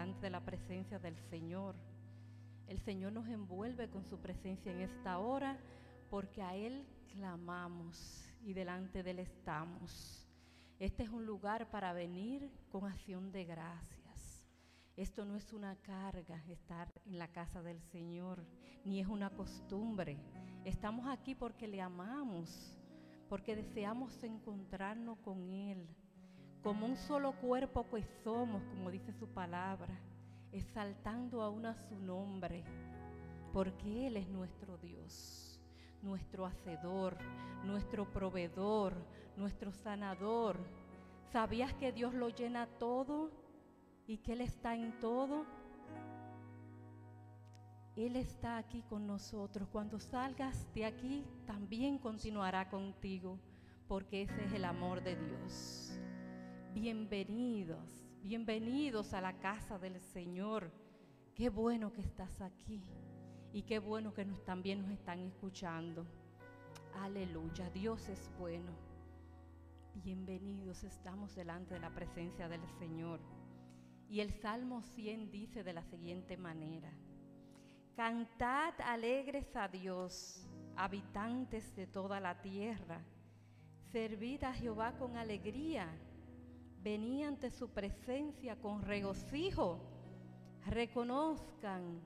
delante de la presencia del Señor. El Señor nos envuelve con su presencia en esta hora porque a Él clamamos y delante de Él estamos. Este es un lugar para venir con acción de gracias. Esto no es una carga estar en la casa del Señor, ni es una costumbre. Estamos aquí porque le amamos, porque deseamos encontrarnos con Él, como un solo cuerpo que somos, como dice su palabra exaltando aún a su nombre, porque Él es nuestro Dios, nuestro hacedor, nuestro proveedor, nuestro sanador. ¿Sabías que Dios lo llena todo y que Él está en todo? Él está aquí con nosotros. Cuando salgas de aquí, también continuará contigo, porque ese es el amor de Dios. Bienvenidos Bienvenidos a la casa del Señor. Qué bueno que estás aquí y qué bueno que nos, también nos están escuchando. Aleluya, Dios es bueno. Bienvenidos, estamos delante de la presencia del Señor. Y el Salmo 100 dice de la siguiente manera, Cantad alegres a Dios, habitantes de toda la tierra, servid a Jehová con alegría venía ante su presencia con regocijo, reconozcan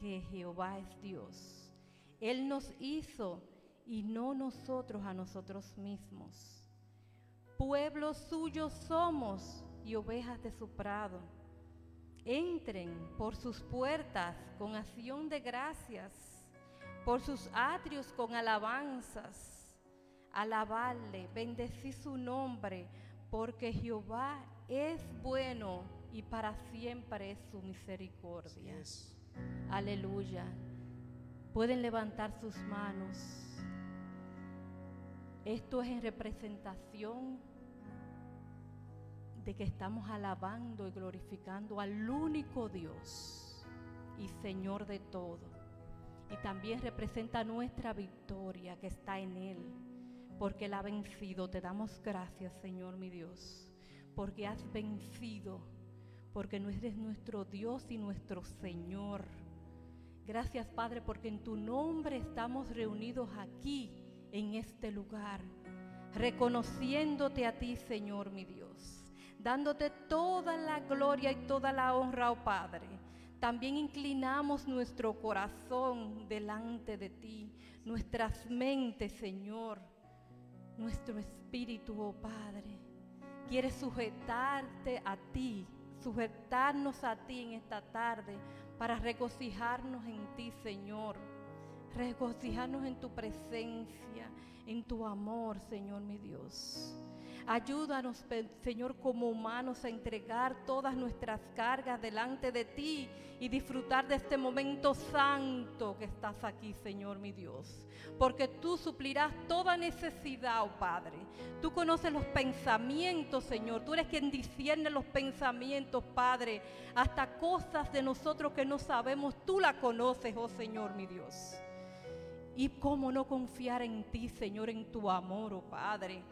que Jehová es Dios. Él nos hizo y no nosotros a nosotros mismos. Pueblo suyo somos y ovejas de su prado. Entren por sus puertas con acción de gracias, por sus atrios con alabanzas. Alabarle, bendecir su nombre porque Jehová es bueno y para siempre es su misericordia. Aleluya. Pueden levantar sus manos. Esto es en representación de que estamos alabando y glorificando al único Dios y Señor de todo. Y también representa nuestra victoria que está en Él porque Él ha vencido. Te damos gracias, Señor mi Dios, porque has vencido, porque no eres nuestro Dios y nuestro Señor. Gracias, Padre, porque en tu nombre estamos reunidos aquí, en este lugar, reconociéndote a ti, Señor mi Dios, dándote toda la gloria y toda la honra, oh Padre. También inclinamos nuestro corazón delante de ti, nuestras mentes, Señor nuestro espíritu, oh Padre, quiere sujetarte a ti, sujetarnos a ti en esta tarde para regocijarnos en ti, Señor. Regocijarnos en tu presencia, en tu amor, Señor mi Dios. Ayúdanos, Señor, como humanos a entregar todas nuestras cargas delante de ti y disfrutar de este momento santo que estás aquí, Señor, mi Dios. Porque tú suplirás toda necesidad, oh Padre. Tú conoces los pensamientos, Señor. Tú eres quien discierne los pensamientos, Padre. Hasta cosas de nosotros que no sabemos, tú la conoces, oh Señor, mi Dios. Y cómo no confiar en ti, Señor, en tu amor, oh Padre.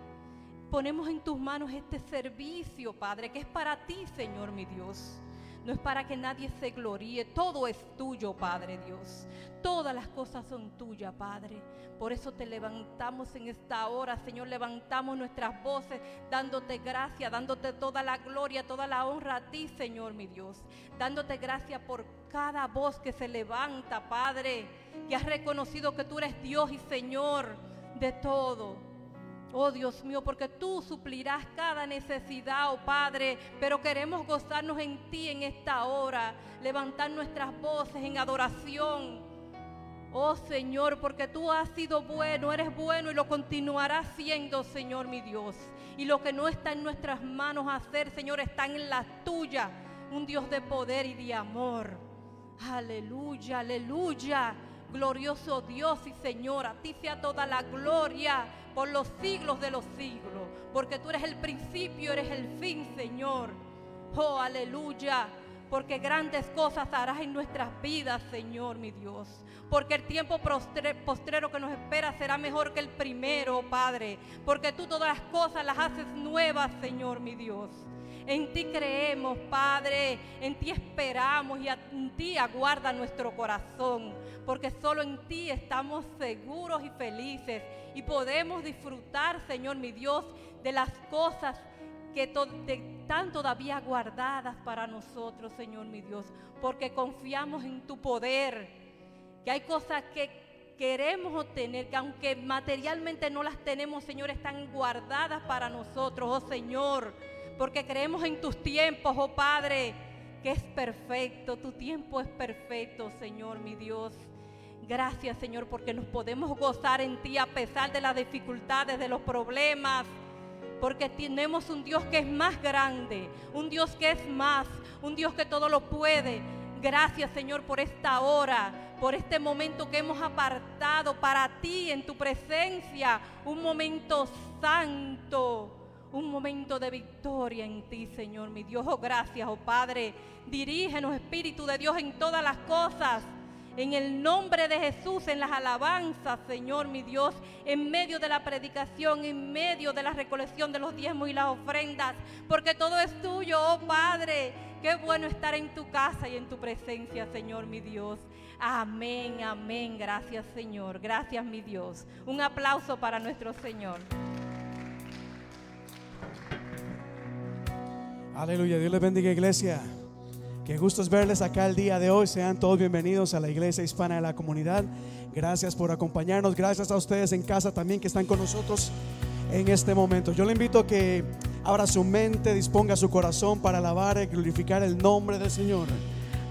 Ponemos en tus manos este servicio, Padre, que es para ti, Señor mi Dios. No es para que nadie se gloríe. Todo es tuyo, Padre Dios. Todas las cosas son tuyas, Padre. Por eso te levantamos en esta hora, Señor. Levantamos nuestras voces dándote gracia, dándote toda la gloria, toda la honra a ti, Señor, mi Dios. Dándote gracia por cada voz que se levanta, Padre. Que has reconocido que tú eres Dios y Señor de todo. Oh Dios mío, porque tú suplirás cada necesidad, oh Padre, pero queremos gozarnos en ti en esta hora, levantar nuestras voces en adoración. Oh Señor, porque tú has sido bueno, eres bueno y lo continuarás siendo, Señor mi Dios. Y lo que no está en nuestras manos hacer, Señor, está en la tuya. Un Dios de poder y de amor. Aleluya, aleluya. Glorioso Dios y Señor, a ti sea toda la gloria por los siglos de los siglos, porque tú eres el principio, eres el fin, Señor. Oh, aleluya, porque grandes cosas harás en nuestras vidas, Señor, mi Dios. Porque el tiempo postrero que nos espera será mejor que el primero, Padre. Porque tú todas las cosas las haces nuevas, Señor, mi Dios. En ti creemos, Padre. En ti esperamos y en ti aguarda nuestro corazón. Porque solo en ti estamos seguros y felices. Y podemos disfrutar, Señor mi Dios, de las cosas que están todavía guardadas para nosotros, Señor mi Dios. Porque confiamos en tu poder. Que hay cosas que queremos obtener, que aunque materialmente no las tenemos, Señor, están guardadas para nosotros, oh Señor, porque creemos en tus tiempos, oh Padre, que es perfecto, tu tiempo es perfecto, Señor, mi Dios. Gracias, Señor, porque nos podemos gozar en ti a pesar de las dificultades, de los problemas, porque tenemos un Dios que es más grande, un Dios que es más, un Dios que todo lo puede. Gracias, Señor, por esta hora por este momento que hemos apartado para ti en tu presencia, un momento santo, un momento de victoria en ti, Señor, mi Dios. Oh, gracias, oh Padre. Dirígenos, Espíritu de Dios, en todas las cosas. En el nombre de Jesús, en las alabanzas, Señor, mi Dios, en medio de la predicación, en medio de la recolección de los diezmos y las ofrendas, porque todo es tuyo, oh Padre. Qué bueno estar en tu casa y en tu presencia, Señor, mi Dios. Amén, amén. Gracias Señor. Gracias mi Dios. Un aplauso para nuestro Señor. Aleluya. Dios les bendiga iglesia. Qué gusto es verles acá el día de hoy. Sean todos bienvenidos a la iglesia hispana de la comunidad. Gracias por acompañarnos. Gracias a ustedes en casa también que están con nosotros en este momento. Yo le invito a que abra su mente, disponga su corazón para alabar y glorificar el nombre del Señor.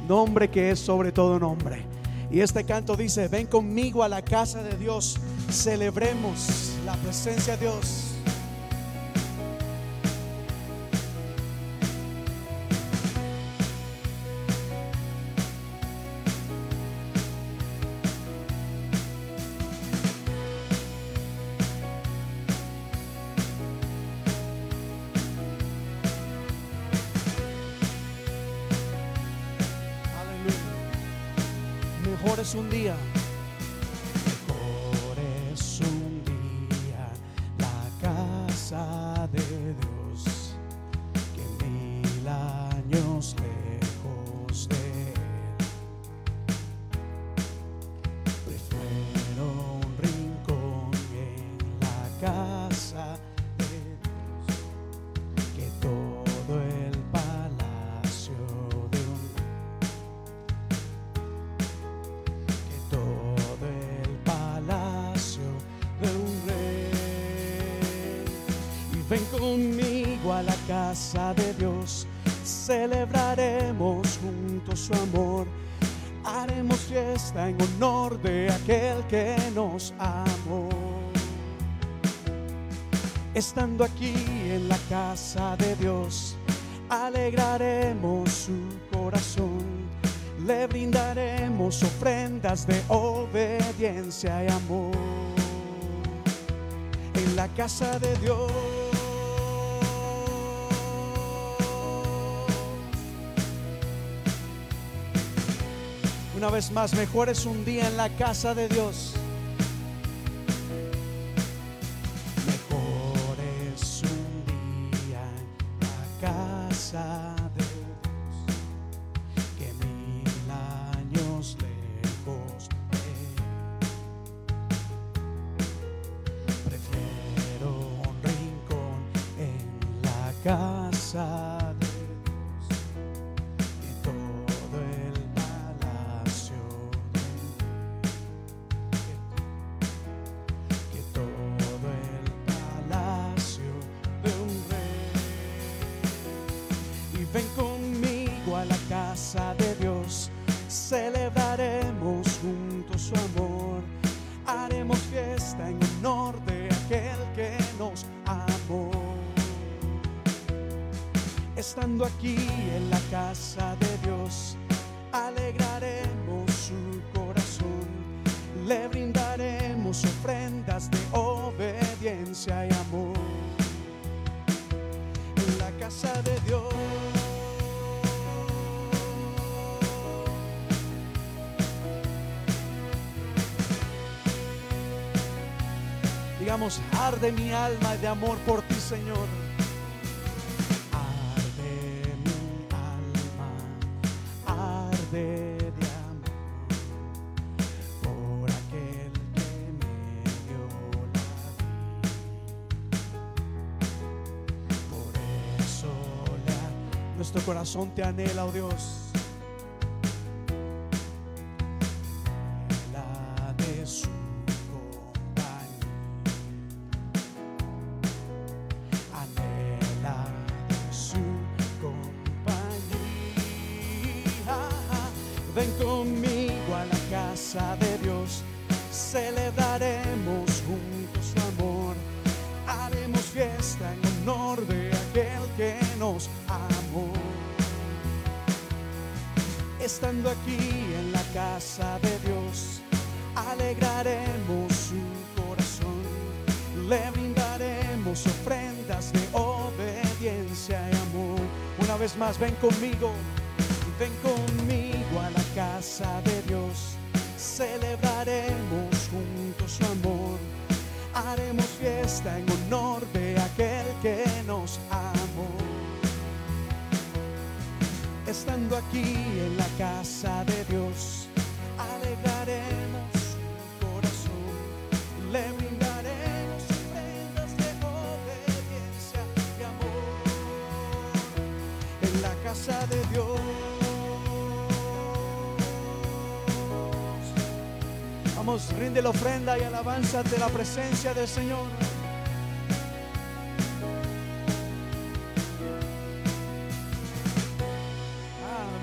Nombre que es sobre todo nombre. Y este canto dice, ven conmigo a la casa de Dios, celebremos la presencia de Dios. Dios, celebraremos juntos su amor. Haremos fiesta en honor de aquel que nos amó. Estando aquí en la casa de Dios, alegraremos su corazón. Le brindaremos ofrendas de obediencia y amor. En la casa de Dios Una vez más, mejor es un día en la casa de Dios. arde mi alma de amor por ti, Señor. Arde mi alma, arde de amor por aquel que me dio la vida. Por eso nuestro corazón te anhela, oh Dios. Conmigo a la casa de Dios. Celebraremos juntos su amor. Haremos fiesta en honor de aquel que nos amó. Estando aquí en la casa de Dios, alegraremos su corazón. Le brindaremos ofrendas de obediencia y amor. En la casa de Dios. Rinde la ofrenda y alabanza de la presencia del Señor.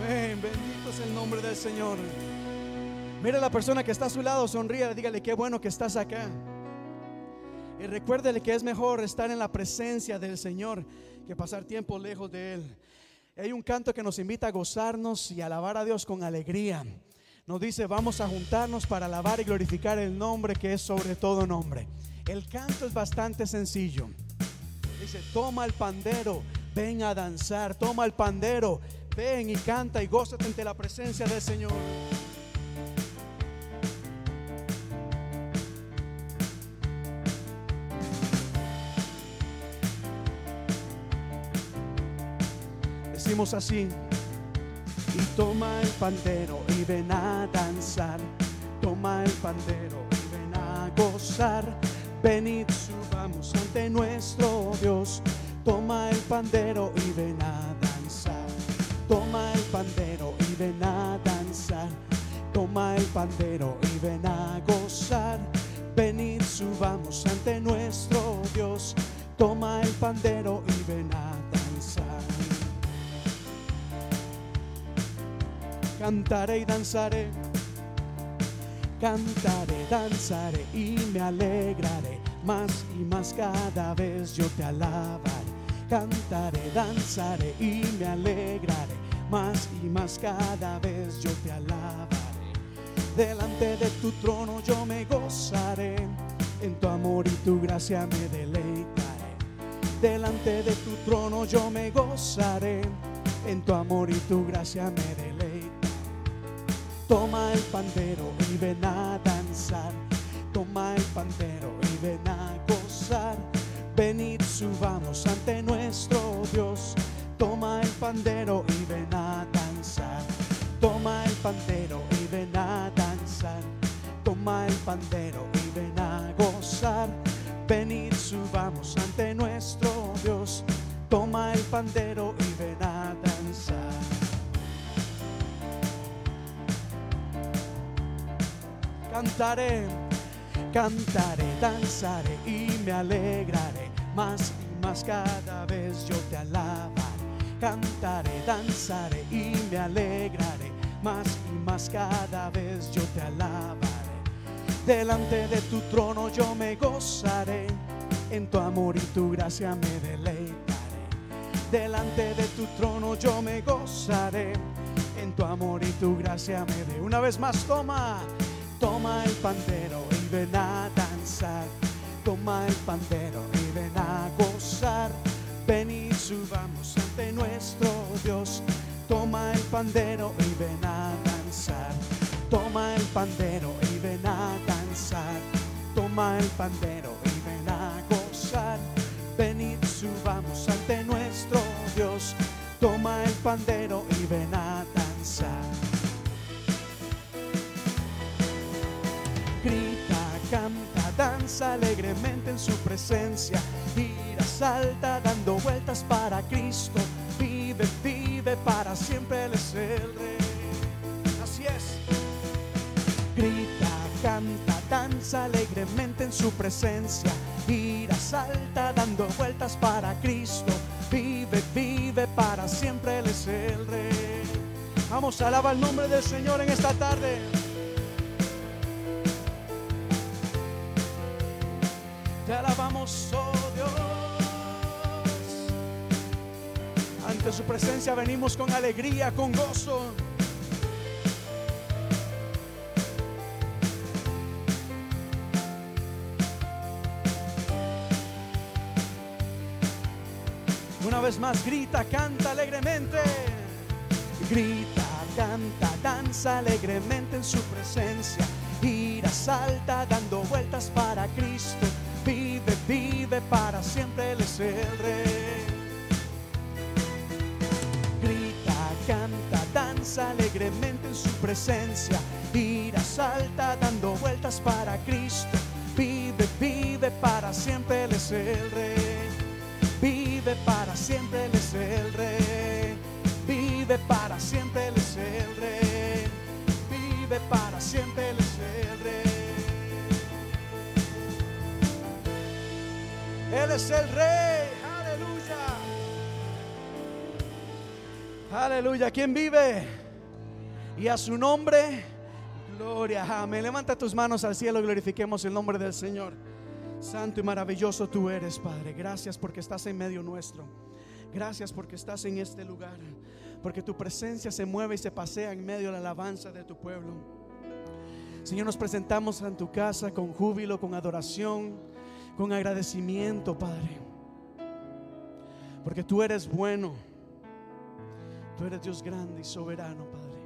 Amén. Bendito es el nombre del Señor. Mira a la persona que está a su lado, sonríe, dígale qué bueno que estás acá. Y recuérdele que es mejor estar en la presencia del Señor que pasar tiempo lejos de Él. Hay un canto que nos invita a gozarnos y alabar a Dios con alegría. Nos dice, vamos a juntarnos para alabar y glorificar el nombre que es sobre todo nombre. El canto es bastante sencillo. Dice, toma el pandero, ven a danzar, toma el pandero, ven y canta y gózate ante la presencia del Señor. Decimos así. Toma el pandero y ven a danzar. Toma el pandero y ven a gozar. Venid, subamos ante nuestro Dios. Toma el pandero y ven a danzar. Toma el pandero y ven a danzar. Toma el pandero y ven a gozar. Venid, subamos ante nuestro Dios. Toma el pandero y ven a danzar. Cantaré y danzaré. Cantaré, danzaré y me alegraré. Más y más cada vez yo te alabaré. Cantaré, danzaré y me alegraré. Más y más cada vez yo te alabaré. Delante de tu trono yo me gozaré. En tu amor y tu gracia me deleitaré. Delante de tu trono yo me gozaré. En tu amor y tu gracia me deleitaré. Toma el pandero y ven a danzar. Toma el pandero y ven a gozar. Venid, subamos ante nuestro Dios. Toma el pandero y ven a danzar. Toma el pandero y ven a danzar. Toma el pandero y ven a gozar. Venid, subamos ante nuestro Dios. Toma el pandero y Cantaré, cantaré, danzaré y me alegraré. Más y más cada vez yo te alabaré. Cantaré, danzaré y me alegraré. Más y más cada vez yo te alabaré. Delante de tu trono yo me gozaré. En tu amor y tu gracia me deleitaré. Delante de tu trono yo me gozaré. En tu amor y tu gracia me de. Una vez más, toma, toma el pandero y ven a danzar. Toma el pandero y ven a gozar. Ven y subamos ante nuestro Dios. Toma el pandero y ven a danzar. Toma el pandero y ven a danzar. Toma el pandero y ven a gozar. Venid, subamos ante nuestro Dios. Toma el pandero y ven a alegremente en su presencia. Gira, salta, dando vueltas para Cristo. Vive, vive para siempre Él es el rey. Así es. Grita, canta, danza alegremente en su presencia. Gira, salta, dando vueltas para Cristo. Vive, vive para siempre Él es el rey. Vamos, alaba el nombre del Señor en esta tarde. Te alabamos, oh Dios. Ante su presencia venimos con alegría, con gozo. Una vez más, grita, canta alegremente. Grita, canta, danza alegremente en su presencia. Gira, salta, dando vueltas para Cristo. Vive, vive para siempre, Él es el Rey. Grita, canta, danza alegremente en su presencia. Gira, salta, dando vueltas para Cristo. Vive, vive para siempre, Él es el Rey. Vive para siempre, Él es el Rey. Vive para siempre, Él es el Rey. Vive para siempre, Él es el Rey. Él es el Rey. Aleluya. Aleluya. ¿Quién vive? Y a su nombre, gloria. Amén. Levanta tus manos al cielo. Glorifiquemos el nombre del Señor. Santo y maravilloso tú eres, Padre. Gracias porque estás en medio nuestro. Gracias porque estás en este lugar. Porque tu presencia se mueve y se pasea en medio de la alabanza de tu pueblo. Señor, nos presentamos en tu casa con júbilo, con adoración, con agradecimiento, Padre. Porque tú eres bueno. Tú eres Dios grande y soberano, Padre.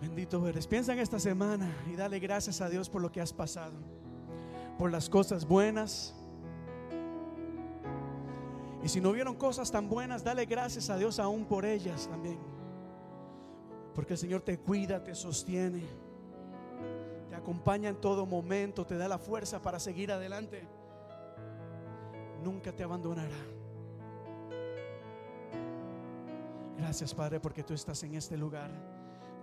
Bendito eres. Piensa en esta semana y dale gracias a Dios por lo que has pasado. Por las cosas buenas. Y si no vieron cosas tan buenas, dale gracias a Dios aún por ellas también. Porque el Señor te cuida, te sostiene, te acompaña en todo momento, te da la fuerza para seguir adelante. Nunca te abandonará. Gracias Padre porque tú estás en este lugar.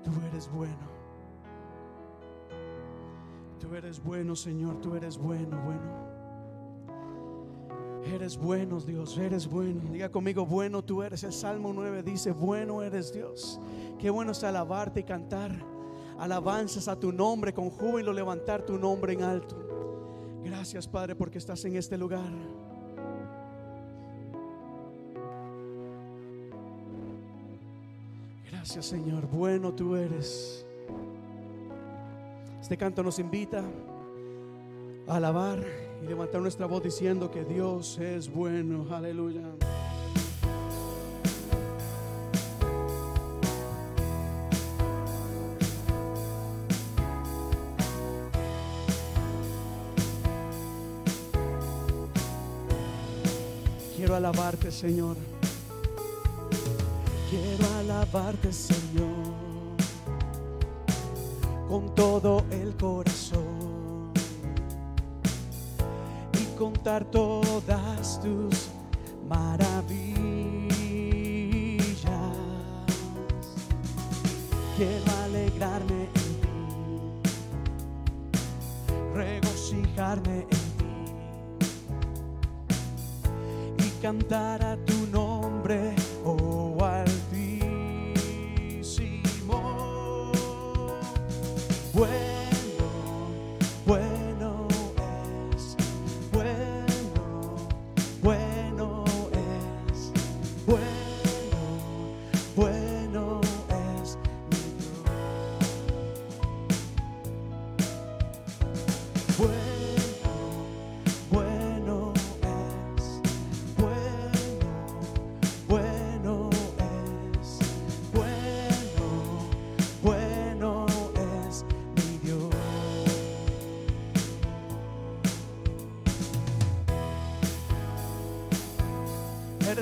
Tú eres bueno. Tú eres bueno, Señor. Tú eres bueno, bueno. Eres bueno, Dios. Eres bueno. Diga conmigo, bueno tú eres. El Salmo 9 dice, bueno eres Dios. Qué bueno es alabarte y cantar. Alabanzas a tu nombre con júbilo, levantar tu nombre en alto. Gracias, Padre, porque estás en este lugar. Gracias Señor, bueno tú eres. Este canto nos invita a alabar y levantar nuestra voz diciendo que Dios es bueno. Aleluya. Quiero alabarte, Señor. Quiero alabarte, Señor, con todo el corazón contar todas tus maravillas. Quiero alegrarme en ti, regocijarme en ti y cantar a tu nombre,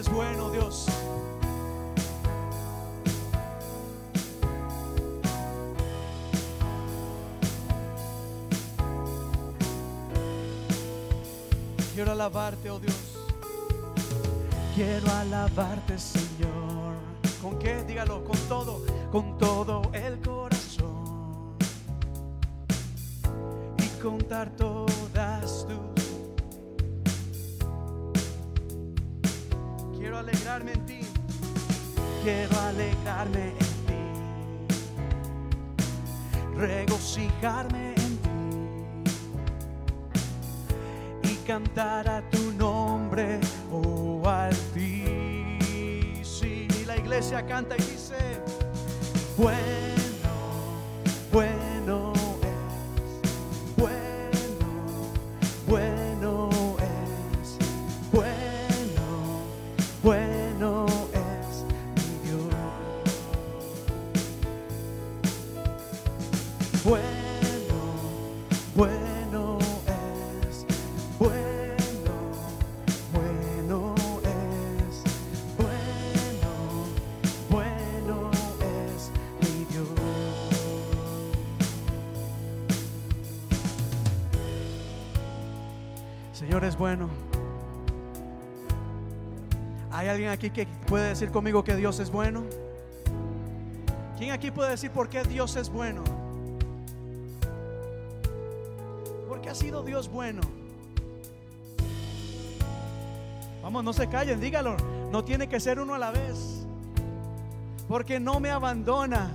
Eres bueno, Dios. Quiero alabarte, oh Dios. Quiero alabarte, Señor. ¿Con qué? Dígalo, con todo, con todo el corazón. Y contar todas En ti. Y cantar a tu nombre, oh Altísimo. Y la iglesia canta y dice, bueno, aquí que puede decir conmigo que Dios es bueno? ¿Quién aquí puede decir por qué Dios es bueno? ¿Por qué ha sido Dios bueno? Vamos, no se callen, dígalo. No tiene que ser uno a la vez. Porque no me abandona.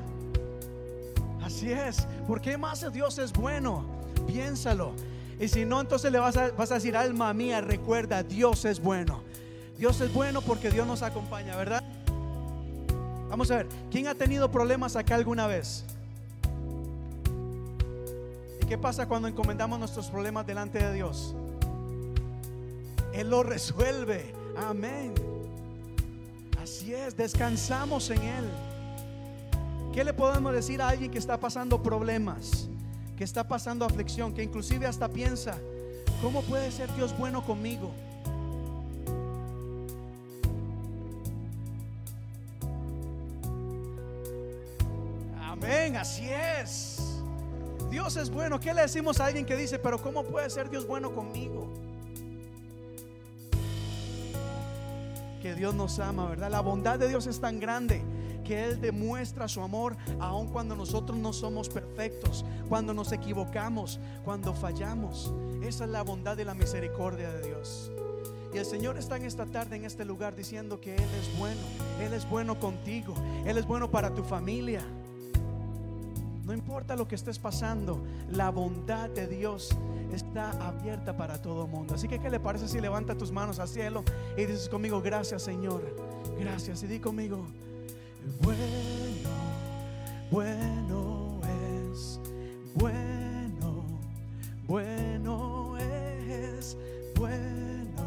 Así es. ¿Por qué más Dios es bueno? Piénsalo. Y si no, entonces le vas a, vas a decir, alma mía, recuerda, Dios es bueno. Dios es bueno porque Dios nos acompaña, ¿verdad? Vamos a ver, ¿quién ha tenido problemas acá alguna vez? ¿Y qué pasa cuando encomendamos nuestros problemas delante de Dios? Él lo resuelve. Amén. Así es, descansamos en Él. ¿Qué le podemos decir a alguien que está pasando problemas, que está pasando aflicción, que inclusive hasta piensa, ¿cómo puede ser Dios bueno conmigo? Así es. Dios es bueno. ¿Qué le decimos a alguien que dice, pero ¿cómo puede ser Dios bueno conmigo? Que Dios nos ama, ¿verdad? La bondad de Dios es tan grande que Él demuestra su amor aun cuando nosotros no somos perfectos, cuando nos equivocamos, cuando fallamos. Esa es la bondad y la misericordia de Dios. Y el Señor está en esta tarde en este lugar diciendo que Él es bueno, Él es bueno contigo, Él es bueno para tu familia. No importa lo que estés pasando, la bondad de Dios está abierta para todo mundo. Así que, ¿qué le parece si levanta tus manos al cielo y dices conmigo, gracias Señor, gracias? Y di conmigo, bueno, bueno es, bueno, bueno es, bueno,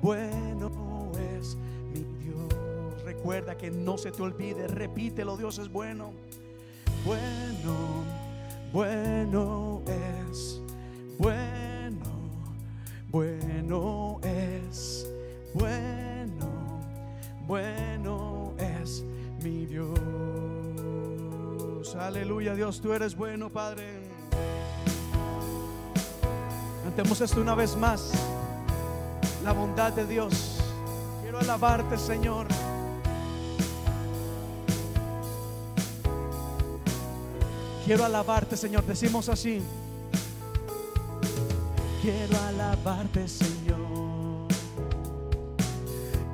bueno es mi Dios. Recuerda que no se te olvide, repítelo, Dios es bueno. Bueno, bueno es, bueno, bueno es, bueno, bueno es mi Dios. Aleluya, Dios, tú eres bueno, Padre. Cantemos esto una vez más. La bondad de Dios. Quiero alabarte, Señor. Quiero alabarte, Señor. Decimos así. Quiero alabarte, Señor,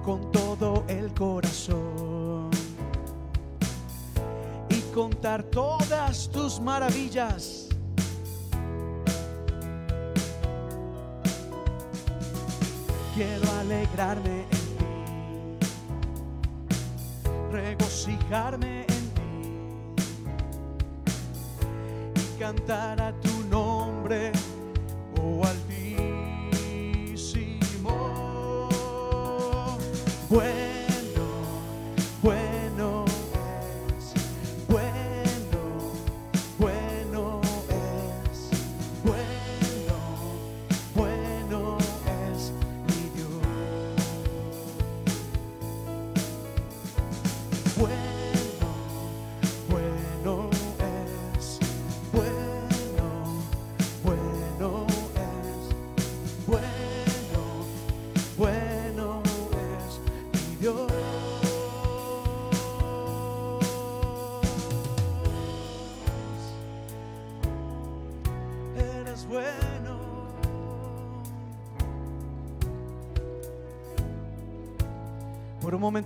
con todo el corazón y contar todas tus maravillas. Quiero alegrarme en ti, regocijarme cantar a tu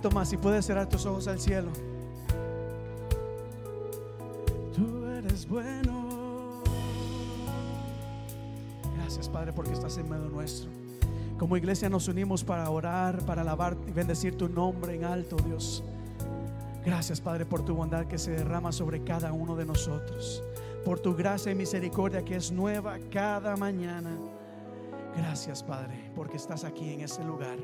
más, si puedes cerrar tus ojos al cielo. Tú eres bueno. Gracias, Padre, porque estás en medio nuestro. Como iglesia nos unimos para orar, para alabar y bendecir tu nombre en alto, Dios. Gracias, Padre, por tu bondad que se derrama sobre cada uno de nosotros. Por tu gracia y misericordia que es nueva cada mañana. Gracias, Padre, porque estás aquí en ese lugar,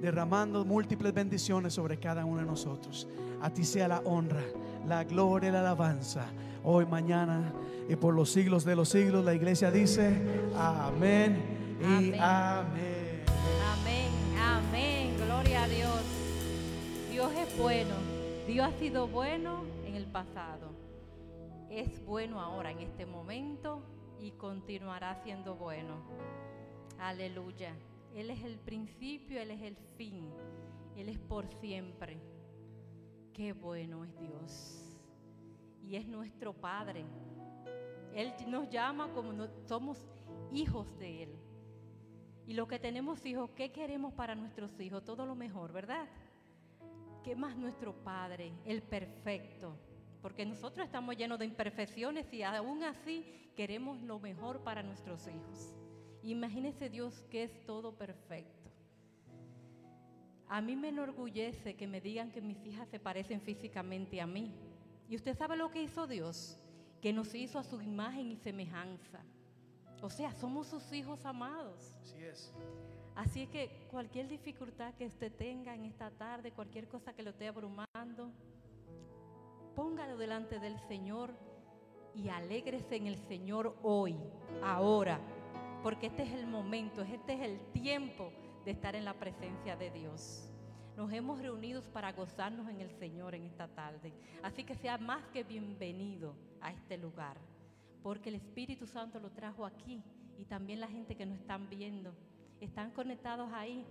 derramando múltiples bendiciones sobre cada uno de nosotros. A ti sea la honra, la gloria y la alabanza, hoy, mañana y por los siglos de los siglos. La iglesia dice, amén y Amén. amén. Amén, amén, gloria a Dios. Dios es bueno, Dios ha sido bueno en el pasado, es bueno ahora en este momento y continuará siendo bueno. Aleluya. Él es el principio, Él es el fin, Él es por siempre. Qué bueno es Dios. Y es nuestro Padre. Él nos llama como somos hijos de Él. Y lo que tenemos hijos, ¿qué queremos para nuestros hijos? Todo lo mejor, ¿verdad? ¿Qué más nuestro Padre, el perfecto? Porque nosotros estamos llenos de imperfecciones y aún así queremos lo mejor para nuestros hijos. Imagínese Dios que es todo perfecto. A mí me enorgullece que me digan que mis hijas se parecen físicamente a mí. ¿Y usted sabe lo que hizo Dios? Que nos hizo a su imagen y semejanza. O sea, somos sus hijos amados. Así es. Así es que cualquier dificultad que usted tenga en esta tarde, cualquier cosa que lo esté abrumando, póngalo delante del Señor y alégrese en el Señor hoy, ahora, porque este es el momento, este es el tiempo de estar en la presencia de Dios. Nos hemos reunido para gozarnos en el Señor en esta tarde. Así que sea más que bienvenido a este lugar, porque el Espíritu Santo lo trajo aquí y también la gente que nos están viendo. Están conectados ahí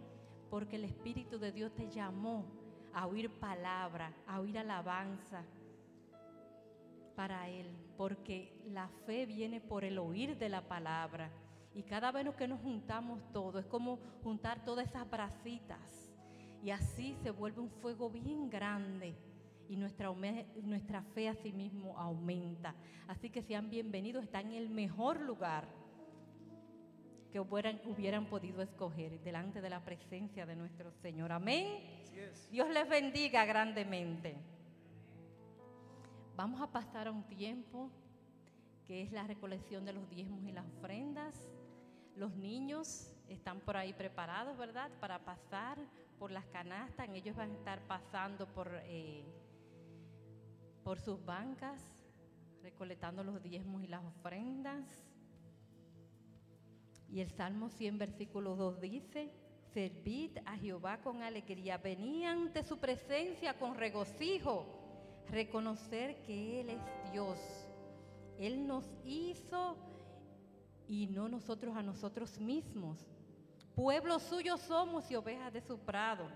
porque el Espíritu de Dios te llamó a oír palabra, a oír alabanza para Él, porque la fe viene por el oír de la palabra. Y cada vez que nos juntamos todos, es como juntar todas esas bracitas. Y así se vuelve un fuego bien grande. Y nuestra, nuestra fe a sí mismo aumenta. Así que sean bienvenidos, están en el mejor lugar que hubieran, hubieran podido escoger delante de la presencia de nuestro Señor. Amén. Dios les bendiga grandemente. Vamos a pasar a un tiempo que es la recolección de los diezmos y las ofrendas. Los niños están por ahí preparados, ¿verdad? Para pasar por las canastas. Ellos van a estar pasando por, eh, por sus bancas, recolectando los diezmos y las ofrendas. Y el Salmo 100, versículo 2 dice, servid a Jehová con alegría, venid ante su presencia con regocijo, reconocer que Él es Dios. Él nos hizo y no nosotros a nosotros mismos. Pueblo suyo somos y ovejas de su prado.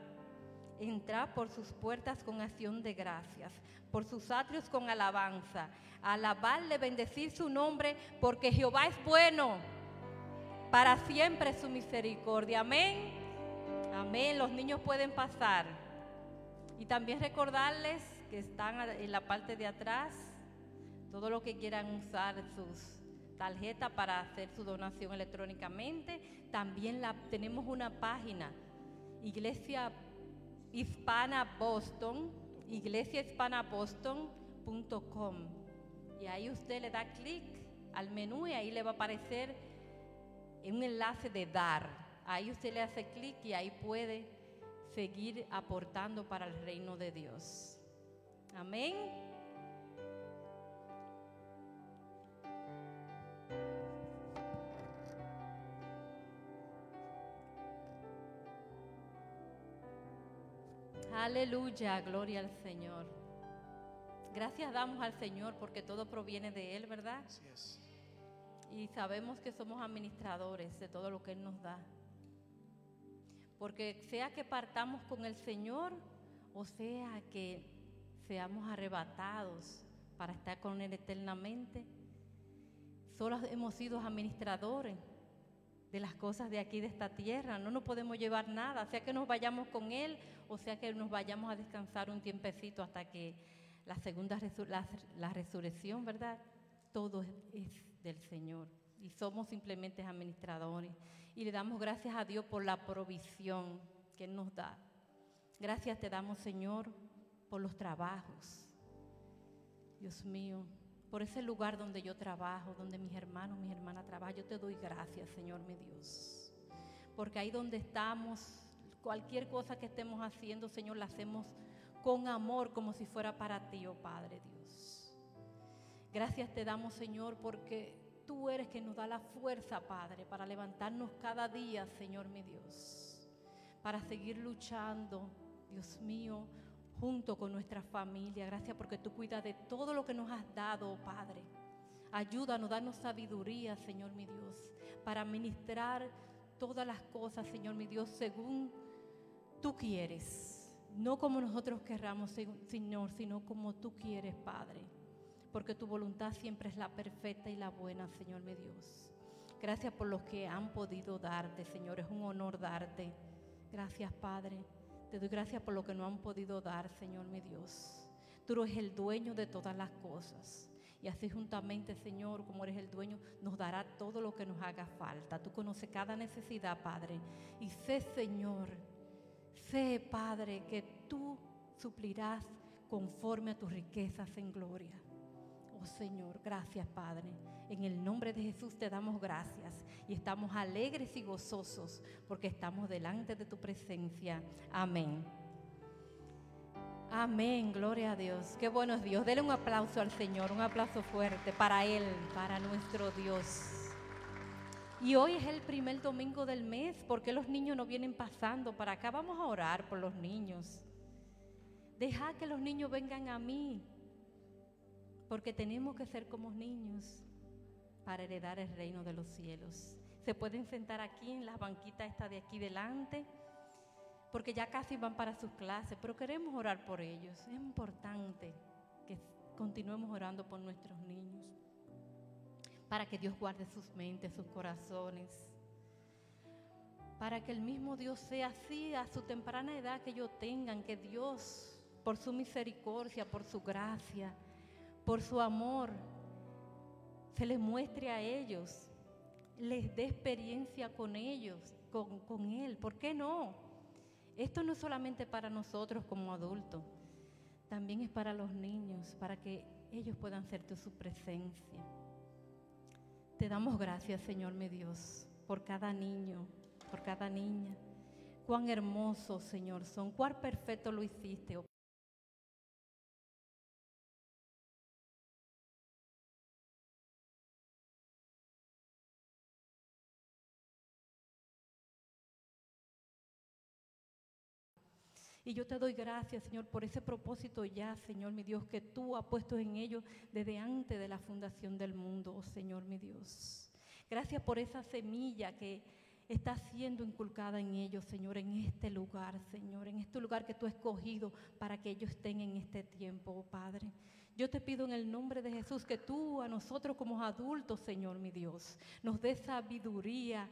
Entrad por sus puertas con acción de gracias, por sus atrios con alabanza. Alabarle, bendecir su nombre, porque Jehová es bueno. Para siempre su misericordia. Amén. Amén. Los niños pueden pasar. Y también recordarles que están en la parte de atrás, todo lo que quieran usar sus tarjetas para hacer su donación electrónicamente. También la, tenemos una página, Iglesia Hispana Boston, iglesiahispanaboston.com. Y ahí usted le da clic al menú y ahí le va a aparecer un enlace de dar. Ahí usted le hace clic y ahí puede seguir aportando para el reino de Dios. Amén. Aleluya, gloria al Señor. Gracias damos al Señor porque todo proviene de Él, ¿verdad? Así es. Y sabemos que somos administradores de todo lo que Él nos da. Porque sea que partamos con el Señor o sea que seamos arrebatados para estar con Él eternamente, solo hemos sido administradores de las cosas de aquí, de esta tierra. No nos podemos llevar nada, sea que nos vayamos con Él o sea que nos vayamos a descansar un tiempecito hasta que la segunda la, resurrección, ¿verdad? Todo es, es del Señor y somos simplemente administradores. Y le damos gracias a Dios por la provisión que nos da. Gracias te damos, Señor, por los trabajos. Dios mío, por ese lugar donde yo trabajo, donde mis hermanos, mis hermanas trabajan. Yo te doy gracias, Señor mi Dios. Porque ahí donde estamos, cualquier cosa que estemos haciendo, Señor, la hacemos con amor, como si fuera para ti, oh Padre Dios. Gracias te damos, Señor, porque tú eres que nos da la fuerza, Padre, para levantarnos cada día, Señor mi Dios. Para seguir luchando, Dios mío, junto con nuestra familia. Gracias porque tú cuidas de todo lo que nos has dado, Padre. Ayúdanos, danos sabiduría, Señor mi Dios, para ministrar todas las cosas, Señor mi Dios, según tú quieres. No como nosotros querramos, Señor, sino como tú quieres, Padre. Porque tu voluntad siempre es la perfecta y la buena, Señor mi Dios. Gracias por los que han podido darte, Señor. Es un honor darte. Gracias, Padre. Te doy gracias por lo que no han podido dar, Señor mi Dios. Tú eres el dueño de todas las cosas. Y así juntamente, Señor, como eres el dueño, nos dará todo lo que nos haga falta. Tú conoces cada necesidad, Padre. Y sé, Señor, sé, Padre, que tú suplirás conforme a tus riquezas en gloria. Oh Señor, gracias, Padre. En el nombre de Jesús te damos gracias y estamos alegres y gozosos porque estamos delante de tu presencia. Amén. Amén, gloria a Dios. Qué bueno es Dios. Dele un aplauso al Señor, un aplauso fuerte para Él, para nuestro Dios. Y hoy es el primer domingo del mes. porque los niños no vienen pasando para acá? Vamos a orar por los niños. Deja que los niños vengan a mí, porque tenemos que ser como niños para heredar el reino de los cielos. Se pueden sentar aquí en las banquitas esta de aquí delante, porque ya casi van para sus clases, pero queremos orar por ellos. Es importante que continuemos orando por nuestros niños, para que Dios guarde sus mentes, sus corazones, para que el mismo Dios sea así a su temprana edad que ellos tengan, que Dios, por su misericordia, por su gracia, por su amor, se les muestre a ellos, les dé experiencia con ellos, con, con Él. ¿Por qué no? Esto no es solamente para nosotros como adultos, también es para los niños, para que ellos puedan hacerte su presencia. Te damos gracias, Señor mi Dios, por cada niño, por cada niña. Cuán hermosos, Señor, son, cuán perfecto lo hiciste, oh Y yo te doy gracias, Señor, por ese propósito ya, Señor mi Dios, que tú has puesto en ellos desde antes de la fundación del mundo, oh Señor mi Dios. Gracias por esa semilla que está siendo inculcada en ellos, Señor, en este lugar, Señor, en este lugar que tú has escogido para que ellos estén en este tiempo, oh Padre. Yo te pido en el nombre de Jesús que tú a nosotros como adultos, Señor mi Dios, nos dé sabiduría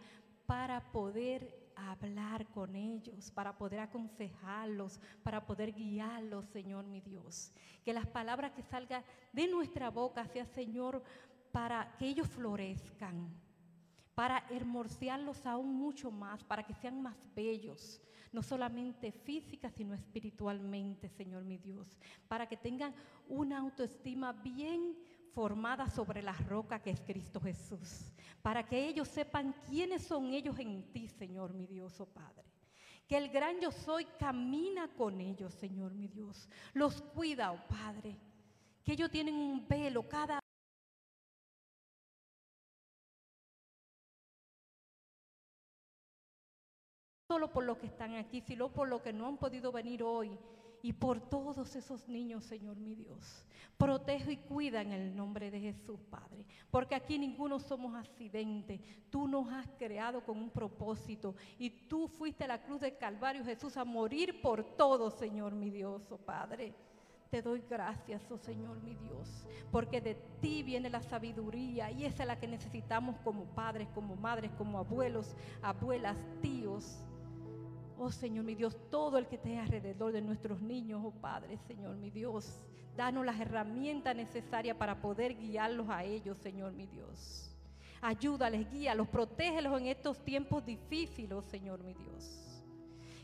para poder hablar con ellos, para poder aconsejarlos, para poder guiarlos, Señor mi Dios. Que las palabras que salgan de nuestra boca sea, Señor, para que ellos florezcan, para hermosearlos aún mucho más, para que sean más bellos, no solamente física, sino espiritualmente, Señor mi Dios, para que tengan una autoestima bien formada sobre la roca que es Cristo Jesús, para que ellos sepan quiénes son ellos en ti, Señor mi Dios, oh Padre. Que el gran yo soy camina con ellos, Señor mi Dios. Los cuida, oh Padre. Que ellos tienen un velo cada solo por los que están aquí, sino por los que no han podido venir hoy y por todos esos niños, Señor mi Dios. Protege y cuida en el nombre de Jesús, Padre. Porque aquí ninguno somos accidente. Tú nos has creado con un propósito. Y tú fuiste a la cruz del Calvario, Jesús, a morir por todos, Señor mi Dios, oh Padre. Te doy gracias, oh Señor mi Dios, porque de ti viene la sabiduría y esa es la que necesitamos como padres, como madres, como abuelos, abuelas, tíos. Oh Señor mi Dios, todo el que esté alrededor de nuestros niños, oh Padre, Señor mi Dios, danos las herramientas necesarias para poder guiarlos a ellos, Señor mi Dios. Ayúdales, guíalos, protégelos en estos tiempos difíciles, oh Señor mi Dios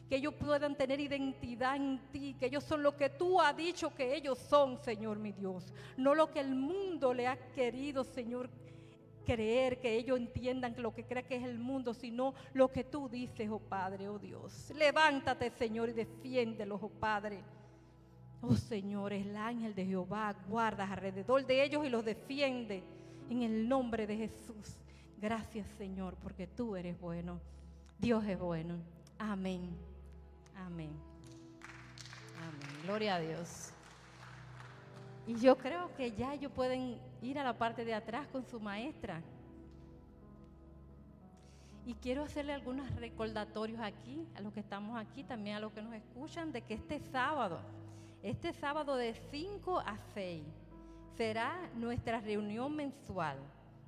que ellos puedan tener identidad en ti, que ellos son lo que tú has dicho que ellos son, Señor mi Dios, no lo que el mundo le ha querido, Señor, creer, que ellos entiendan lo que cree que es el mundo, sino lo que tú dices, oh Padre, oh Dios. Levántate, Señor, y defiéndelos, oh Padre. Oh Señor, el ángel de Jehová guarda alrededor de ellos y los defiende en el nombre de Jesús. Gracias, Señor, porque tú eres bueno. Dios es bueno. Amén. Amén. Amén. Gloria a Dios. Y yo creo que ya ellos pueden ir a la parte de atrás con su maestra. Y quiero hacerle algunos recordatorios aquí, a los que estamos aquí, también a los que nos escuchan, de que este sábado, este sábado de 5 a 6, será nuestra reunión mensual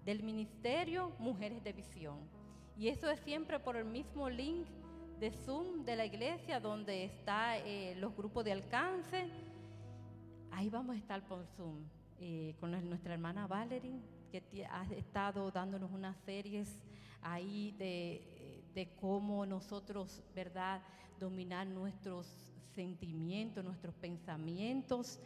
del Ministerio Mujeres de Visión. Y eso es siempre por el mismo link de Zoom de la iglesia donde están eh, los grupos de alcance. Ahí vamos a estar por Zoom eh, con nuestra hermana Valerie, que ha estado dándonos unas series ahí de, de cómo nosotros, ¿verdad?, dominar nuestros sentimientos, nuestros pensamientos,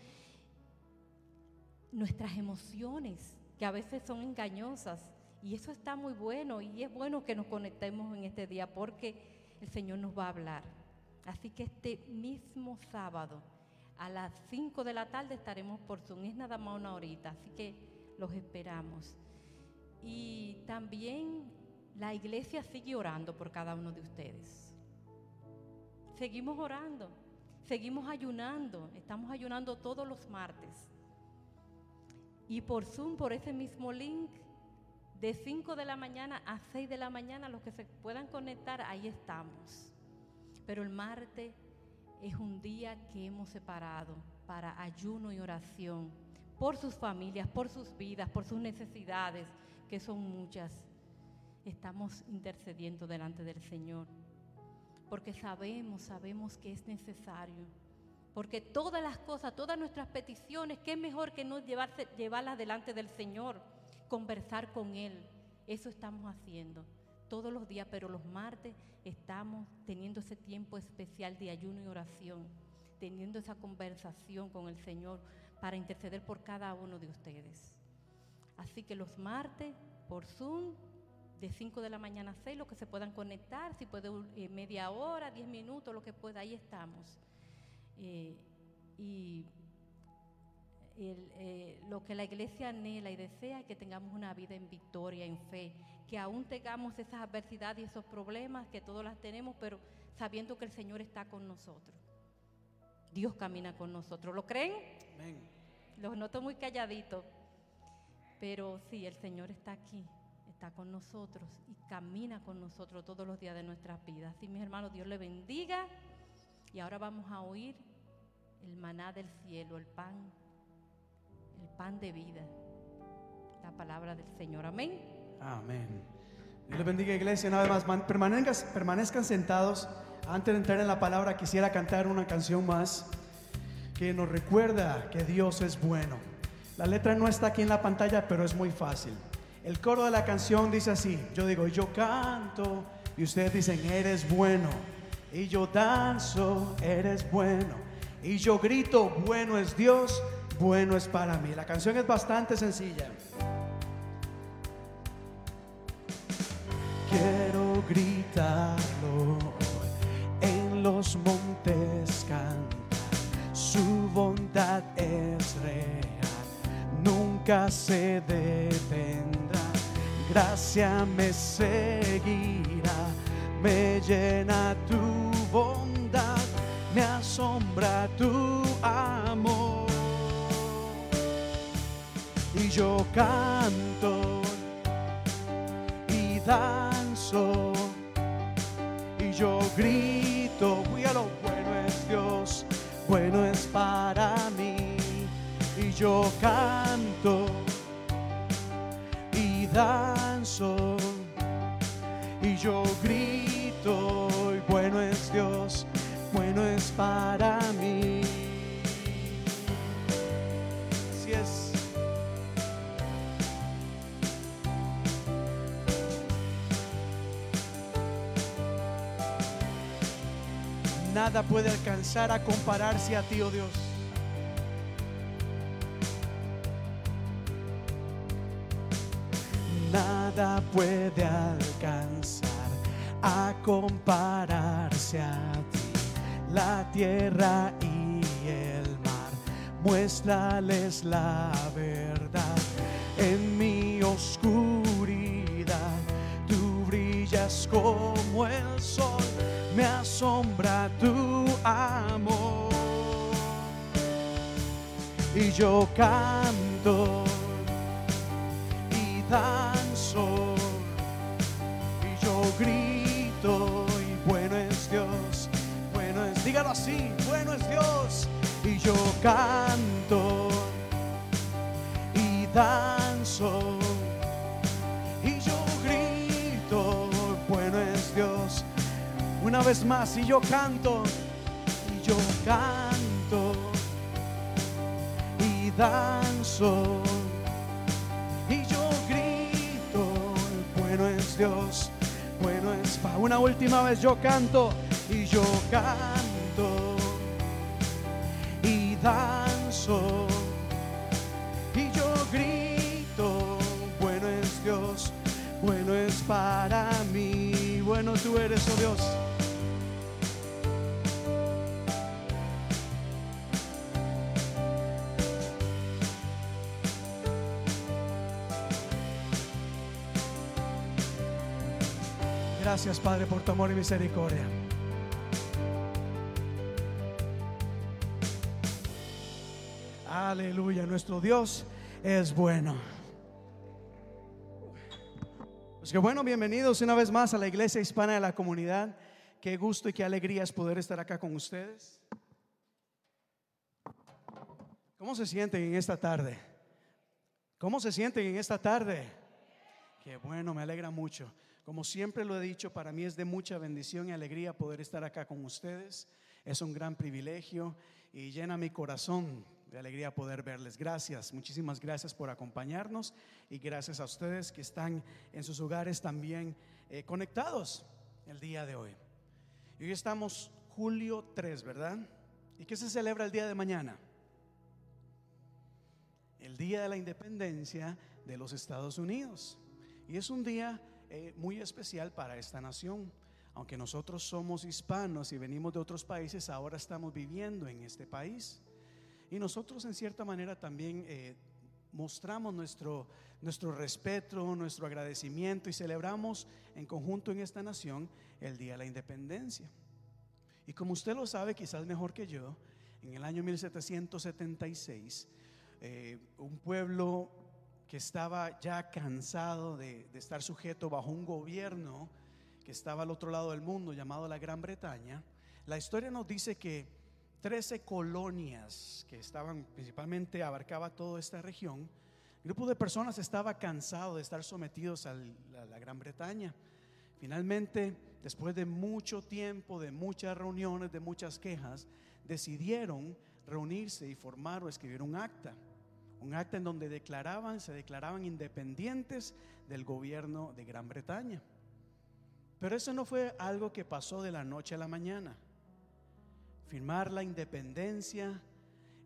nuestras emociones, que a veces son engañosas. Y eso está muy bueno y es bueno que nos conectemos en este día porque el Señor nos va a hablar. Así que este mismo sábado a las 5 de la tarde estaremos por Zoom. Es nada más una horita, así que los esperamos. Y también la iglesia sigue orando por cada uno de ustedes. Seguimos orando, seguimos ayunando, estamos ayunando todos los martes. Y por Zoom, por ese mismo link, de 5 de la mañana a 6 de la mañana, los que se puedan conectar, ahí estamos. Pero el martes es un día que hemos separado para ayuno y oración por sus familias, por sus vidas, por sus necesidades, que son muchas. Estamos intercediendo delante del Señor, porque sabemos, sabemos que es necesario. Porque todas las cosas, todas nuestras peticiones, qué mejor que no llevarse, llevarlas delante del Señor conversar con Él. Eso estamos haciendo todos los días, pero los martes estamos teniendo ese tiempo especial de ayuno y oración, teniendo esa conversación con el Señor para interceder por cada uno de ustedes. Así que los martes por Zoom, de 5 de la mañana a 6, los que se puedan conectar, si puede eh, media hora, 10 minutos, lo que pueda, ahí estamos. Eh, y eh, lo que la iglesia anhela y desea es que tengamos una vida en victoria, en fe, que aún tengamos esas adversidades y esos problemas, que todos las tenemos, pero sabiendo que el Señor está con nosotros. Dios camina con nosotros. ¿Lo creen? Los noto muy calladitos. Pero sí, el Señor está aquí, está con nosotros y camina con nosotros todos los días de nuestras vidas. Así, mis hermanos, Dios le bendiga. Y ahora vamos a oír el maná del cielo, el pan el pan de vida. La palabra del Señor. Amén. Amén. Dios les bendiga, iglesia. Nada más, permanezcan, permanezcan sentados. Antes de entrar en la palabra, quisiera cantar una canción más que nos recuerda que Dios es bueno. La letra no está aquí en la pantalla, pero es muy fácil. El coro de la canción dice así: Yo digo, yo canto, y ustedes dicen, eres bueno. Y yo danzo, eres bueno. Y yo grito, bueno es Dios bueno es para mí. La canción es bastante sencilla. Quiero gritarlo en los montes canta. Su bondad es real, nunca se detendrá. Gracia me seguirá, me llena tu bondad, me asombra tu amor y yo canto y y yo grito, lo bueno es Dios, bueno es para mí. yo canto y danzo y yo grito y bueno es Dios, bueno es para mí. Nada puede alcanzar a compararse a ti, oh Dios. Nada puede alcanzar a compararse a ti. La tierra y el mar, muéstrales la verdad. En mi oscuridad, tú brillas como el sol, asombra tu amor. Y yo canto y danzo y yo grito y bueno es Dios, bueno es, dígalo así, bueno es Dios y yo canto y danzo una vez más y yo canto y yo canto y danzo y yo grito, bueno es Dios, bueno es pa. Una última vez yo canto y yo canto y danzo y yo grito, bueno es Dios, bueno es para mí, bueno tú eres, oh Dios. Gracias, Padre, por tu amor y misericordia. Aleluya, nuestro Dios es bueno. Pues que bueno, bienvenidos una vez más a la iglesia hispana de la comunidad. Qué gusto y qué alegría es poder estar acá con ustedes. ¿Cómo se sienten en esta tarde? ¿Cómo se sienten en esta tarde? Qué bueno, me alegra mucho. Como siempre lo he dicho, para mí es de mucha bendición y alegría poder estar acá con ustedes. Es un gran privilegio y llena mi corazón de alegría poder verles. Gracias, muchísimas gracias por acompañarnos y gracias a ustedes que están en sus hogares también eh, conectados el día de hoy. Y hoy estamos julio 3, ¿verdad? ¿Y qué se celebra el día de mañana? El Día de la Independencia de los Estados Unidos. Y es un día eh, muy especial para esta nación. Aunque nosotros somos hispanos y venimos de otros países, ahora estamos viviendo en este país. Y nosotros en cierta manera también eh, mostramos nuestro, nuestro respeto, nuestro agradecimiento y celebramos en conjunto en esta nación el Día de la Independencia. Y como usted lo sabe, quizás mejor que yo, en el año 1776, eh, un pueblo que estaba ya cansado de, de estar sujeto bajo un gobierno que estaba al otro lado del mundo llamado la Gran Bretaña, la historia nos dice que 13 colonias que estaban principalmente abarcaba toda esta región, el grupo de personas estaba cansado de estar sometidos a la, la Gran Bretaña. Finalmente, después de mucho tiempo, de muchas reuniones, de muchas quejas, decidieron reunirse y formar o escribir un acta. Un acta en donde declaraban, se declaraban independientes del gobierno de Gran Bretaña. Pero eso no fue algo que pasó de la noche a la mañana. Firmar la independencia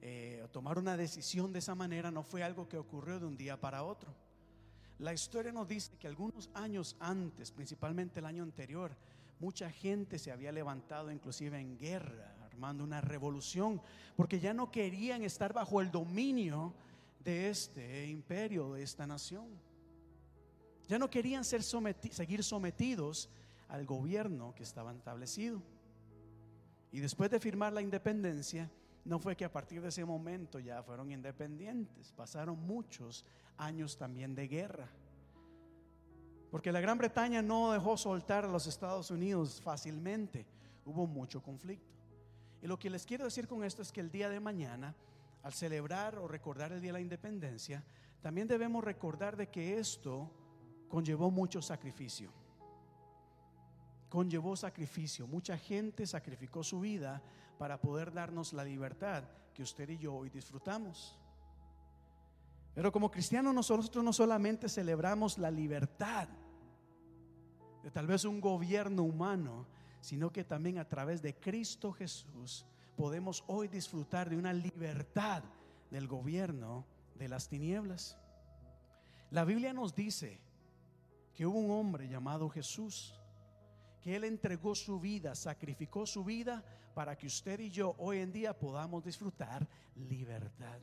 eh, tomar una decisión de esa manera no fue algo que ocurrió de un día para otro. La historia nos dice que algunos años antes, principalmente el año anterior, mucha gente se había levantado inclusive en guerra, armando una revolución, porque ya no querían estar bajo el dominio de este imperio, de esta nación. Ya no querían ser seguir sometidos al gobierno que estaba establecido. Y después de firmar la independencia, no fue que a partir de ese momento ya fueron independientes, pasaron muchos años también de guerra. Porque la Gran Bretaña no dejó soltar a los Estados Unidos fácilmente, hubo mucho conflicto. Y lo que les quiero decir con esto es que el día de mañana al celebrar o recordar el Día de la Independencia, también debemos recordar de que esto conllevó mucho sacrificio. Conllevó sacrificio. Mucha gente sacrificó su vida para poder darnos la libertad que usted y yo hoy disfrutamos. Pero como cristianos nosotros no solamente celebramos la libertad de tal vez un gobierno humano, sino que también a través de Cristo Jesús podemos hoy disfrutar de una libertad del gobierno de las tinieblas. La Biblia nos dice que hubo un hombre llamado Jesús, que él entregó su vida, sacrificó su vida para que usted y yo hoy en día podamos disfrutar libertad.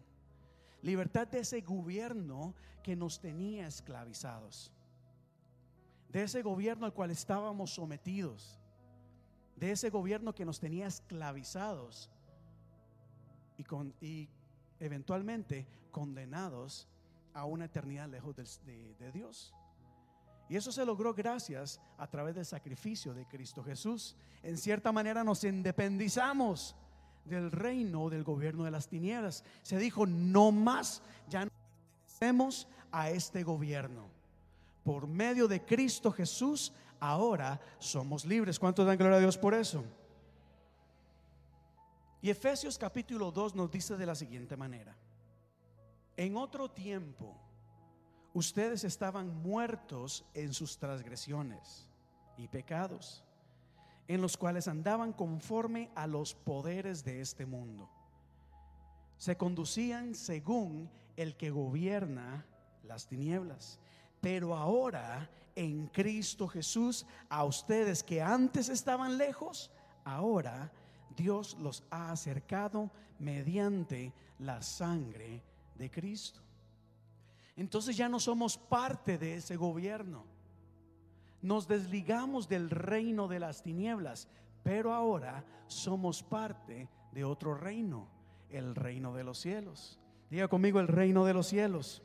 Libertad de ese gobierno que nos tenía esclavizados. De ese gobierno al cual estábamos sometidos. De ese gobierno que nos tenía esclavizados y, eventualmente condenados a una eternidad lejos de, de Dios. Y eso se logró gracias a través del sacrificio de Cristo Jesús. En cierta manera nos independizamos del reino del gobierno de las tinieblas. Se dijo, no más, ya no pertenecemos a este gobierno. Por medio de Cristo Jesús, ahora somos libres. ¿Cuántos dan gloria a Dios por eso? Y Efesios capítulo 2 nos dice de la siguiente manera. En otro tiempo, ustedes estaban muertos en sus transgresiones y pecados, en los cuales andaban conforme a los poderes de este mundo. Se conducían según el que gobierna las tinieblas. Pero ahora en Cristo Jesús, a ustedes que antes estaban lejos, ahora Dios los ha acercado mediante la sangre de Cristo. Entonces ya no somos parte de ese gobierno. Nos desligamos del reino de las tinieblas, pero ahora somos parte de otro reino, el reino de los cielos. Diga conmigo el reino de los cielos.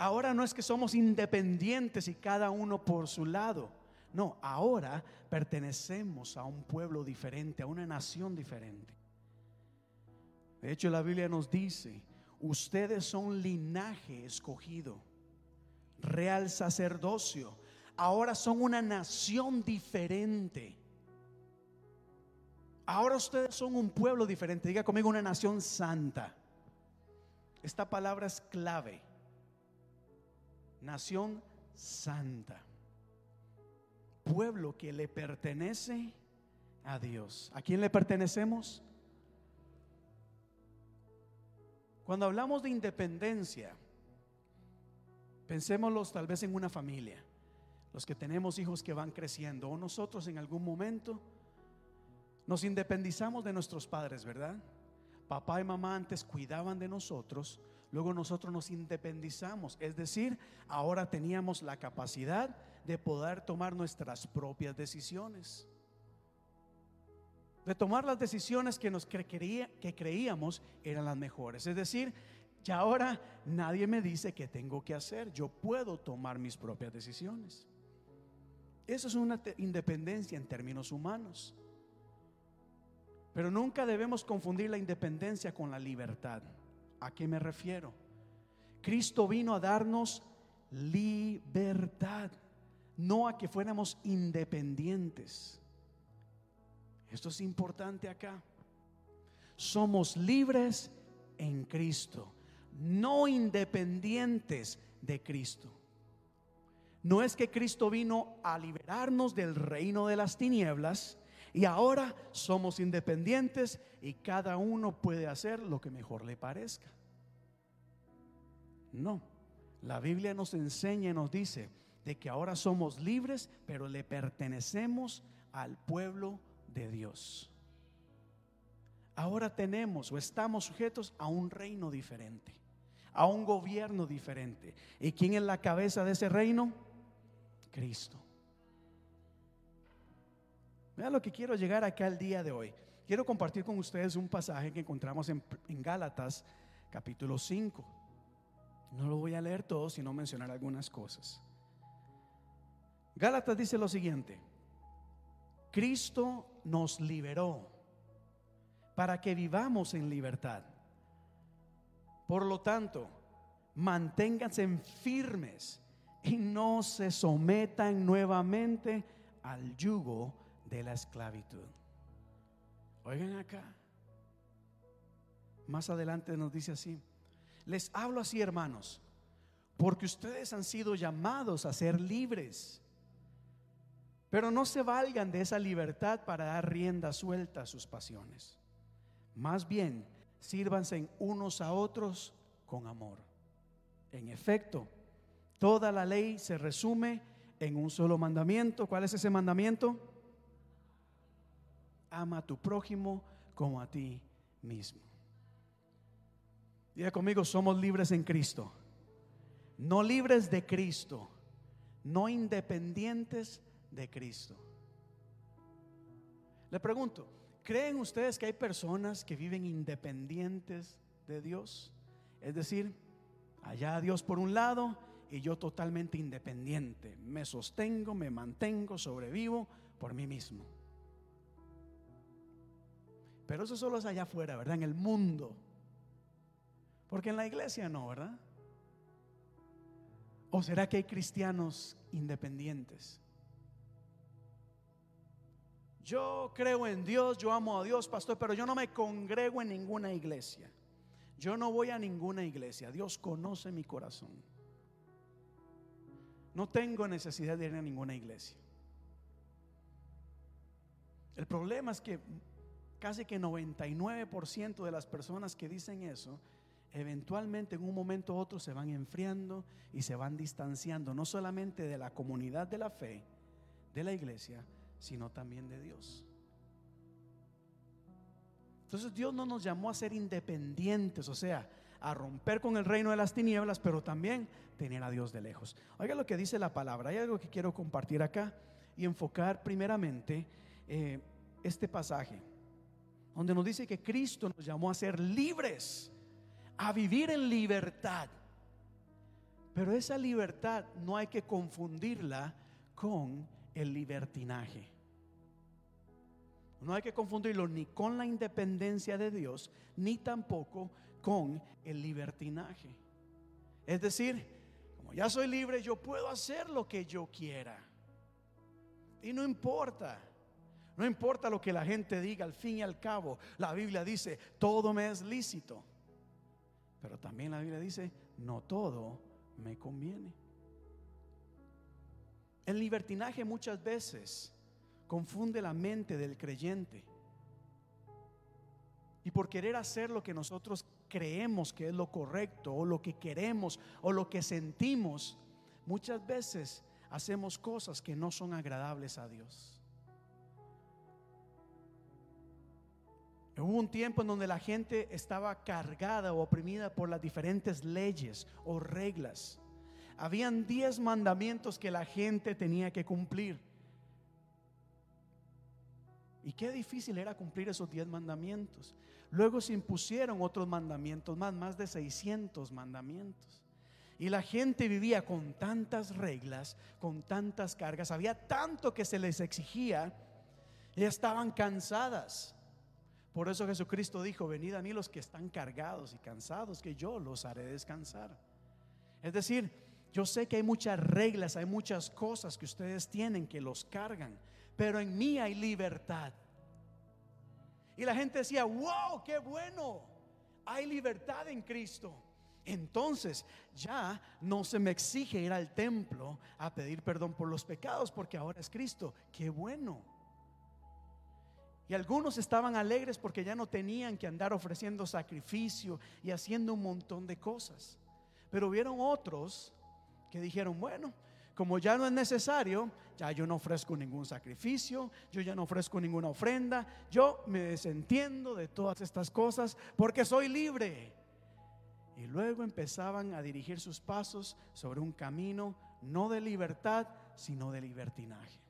Ahora no es que somos independientes y cada uno por su lado. No, ahora pertenecemos a un pueblo diferente, a una nación diferente. De hecho, la Biblia nos dice, ustedes son linaje escogido, real sacerdocio. Ahora son una nación diferente. Ahora ustedes son un pueblo diferente. Diga conmigo una nación santa. Esta palabra es clave. Nación santa. Pueblo que le pertenece a Dios. ¿A quién le pertenecemos? Cuando hablamos de independencia, pensémoslos tal vez en una familia, los que tenemos hijos que van creciendo, o nosotros en algún momento nos independizamos de nuestros padres, ¿verdad? Papá y mamá antes cuidaban de nosotros, luego nosotros nos independizamos, es decir, ahora teníamos la capacidad de poder tomar nuestras propias decisiones de tomar las decisiones que, nos que creíamos eran las mejores. Es decir, ya ahora nadie me dice qué tengo que hacer, yo puedo tomar mis propias decisiones. Eso es una independencia en términos humanos. Pero nunca debemos confundir la independencia con la libertad. ¿A qué me refiero? Cristo vino a darnos libertad, no a que fuéramos independientes. Esto es importante acá. Somos libres en Cristo, no independientes de Cristo. No es que Cristo vino a liberarnos del reino de las tinieblas y ahora somos independientes y cada uno puede hacer lo que mejor le parezca. No, la Biblia nos enseña y nos dice de que ahora somos libres, pero le pertenecemos al pueblo de Dios. Ahora tenemos o estamos sujetos a un reino diferente, a un gobierno diferente. ¿Y quién es la cabeza de ese reino? Cristo. Vean lo que quiero llegar acá el día de hoy. Quiero compartir con ustedes un pasaje que encontramos en, en Gálatas capítulo 5. No lo voy a leer todo, sino mencionar algunas cosas. Gálatas dice lo siguiente. Cristo nos liberó para que vivamos en libertad. Por lo tanto, manténganse firmes y no se sometan nuevamente al yugo de la esclavitud. Oigan acá. Más adelante nos dice así. Les hablo así, hermanos, porque ustedes han sido llamados a ser libres. Pero no se valgan de esa libertad para dar rienda suelta a sus pasiones. Más bien, sírvanse unos a otros con amor. En efecto, toda la ley se resume en un solo mandamiento. ¿Cuál es ese mandamiento? Ama a tu prójimo como a ti mismo. Diga conmigo, somos libres en Cristo. No libres de Cristo, no independientes de Cristo. Le pregunto, ¿creen ustedes que hay personas que viven independientes de Dios? Es decir, allá Dios por un lado y yo totalmente independiente. Me sostengo, me mantengo, sobrevivo por mí mismo. Pero eso solo es allá afuera, ¿verdad? En el mundo. Porque en la iglesia no, ¿verdad? ¿O será que hay cristianos independientes? Yo creo en Dios, yo amo a Dios, pastor, pero yo no me congrego en ninguna iglesia. Yo no voy a ninguna iglesia. Dios conoce mi corazón. No tengo necesidad de ir a ninguna iglesia. El problema es que casi que 99% de las personas que dicen eso, eventualmente en un momento u otro se van enfriando y se van distanciando, no solamente de la comunidad de la fe, de la iglesia, sino también de Dios. Entonces Dios no nos llamó a ser independientes, o sea, a romper con el reino de las tinieblas, pero también tener a Dios de lejos. Oiga lo que dice la palabra. Hay algo que quiero compartir acá y enfocar primeramente eh, este pasaje, donde nos dice que Cristo nos llamó a ser libres, a vivir en libertad. Pero esa libertad no hay que confundirla con el libertinaje. No hay que confundirlo ni con la independencia de Dios, ni tampoco con el libertinaje. Es decir, como ya soy libre, yo puedo hacer lo que yo quiera. Y no importa. No importa lo que la gente diga, al fin y al cabo, la Biblia dice, todo me es lícito. Pero también la Biblia dice, no todo me conviene. El libertinaje muchas veces confunde la mente del creyente. Y por querer hacer lo que nosotros creemos que es lo correcto o lo que queremos o lo que sentimos, muchas veces hacemos cosas que no son agradables a Dios. Hubo un tiempo en donde la gente estaba cargada o oprimida por las diferentes leyes o reglas. Habían diez mandamientos que la gente tenía que cumplir. Y qué difícil era cumplir esos diez mandamientos. Luego se impusieron otros mandamientos más, más de 600 mandamientos. Y la gente vivía con tantas reglas, con tantas cargas, había tanto que se les exigía y estaban cansadas. Por eso Jesucristo dijo, venid a mí los que están cargados y cansados, que yo los haré descansar. Es decir, yo sé que hay muchas reglas, hay muchas cosas que ustedes tienen que los cargan, pero en mí hay libertad. Y la gente decía, wow, qué bueno, hay libertad en Cristo. Entonces ya no se me exige ir al templo a pedir perdón por los pecados porque ahora es Cristo. Qué bueno. Y algunos estaban alegres porque ya no tenían que andar ofreciendo sacrificio y haciendo un montón de cosas. Pero vieron otros que dijeron, bueno, como ya no es necesario, ya yo no ofrezco ningún sacrificio, yo ya no ofrezco ninguna ofrenda, yo me desentiendo de todas estas cosas porque soy libre. Y luego empezaban a dirigir sus pasos sobre un camino no de libertad, sino de libertinaje.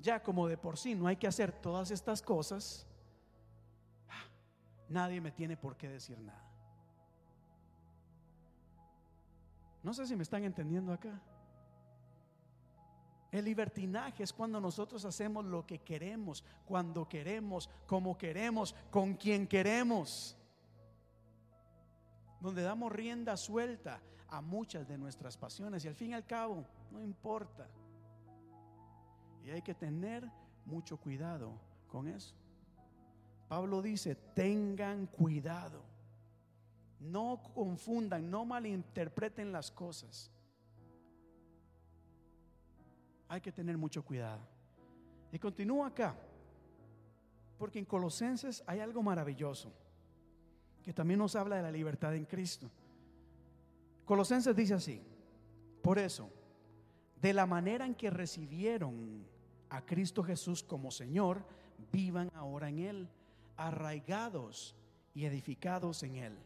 Ya como de por sí no hay que hacer todas estas cosas, ah, nadie me tiene por qué decir nada. No sé si me están entendiendo acá. El libertinaje es cuando nosotros hacemos lo que queremos, cuando queremos, como queremos, con quien queremos. Donde damos rienda suelta a muchas de nuestras pasiones y al fin y al cabo no importa. Y hay que tener mucho cuidado con eso. Pablo dice, tengan cuidado. No confundan, no malinterpreten las cosas hay que tener mucho cuidado. Y continúa acá, porque en Colosenses hay algo maravilloso, que también nos habla de la libertad en Cristo. Colosenses dice así, por eso, de la manera en que recibieron a Cristo Jesús como Señor, vivan ahora en Él, arraigados y edificados en Él,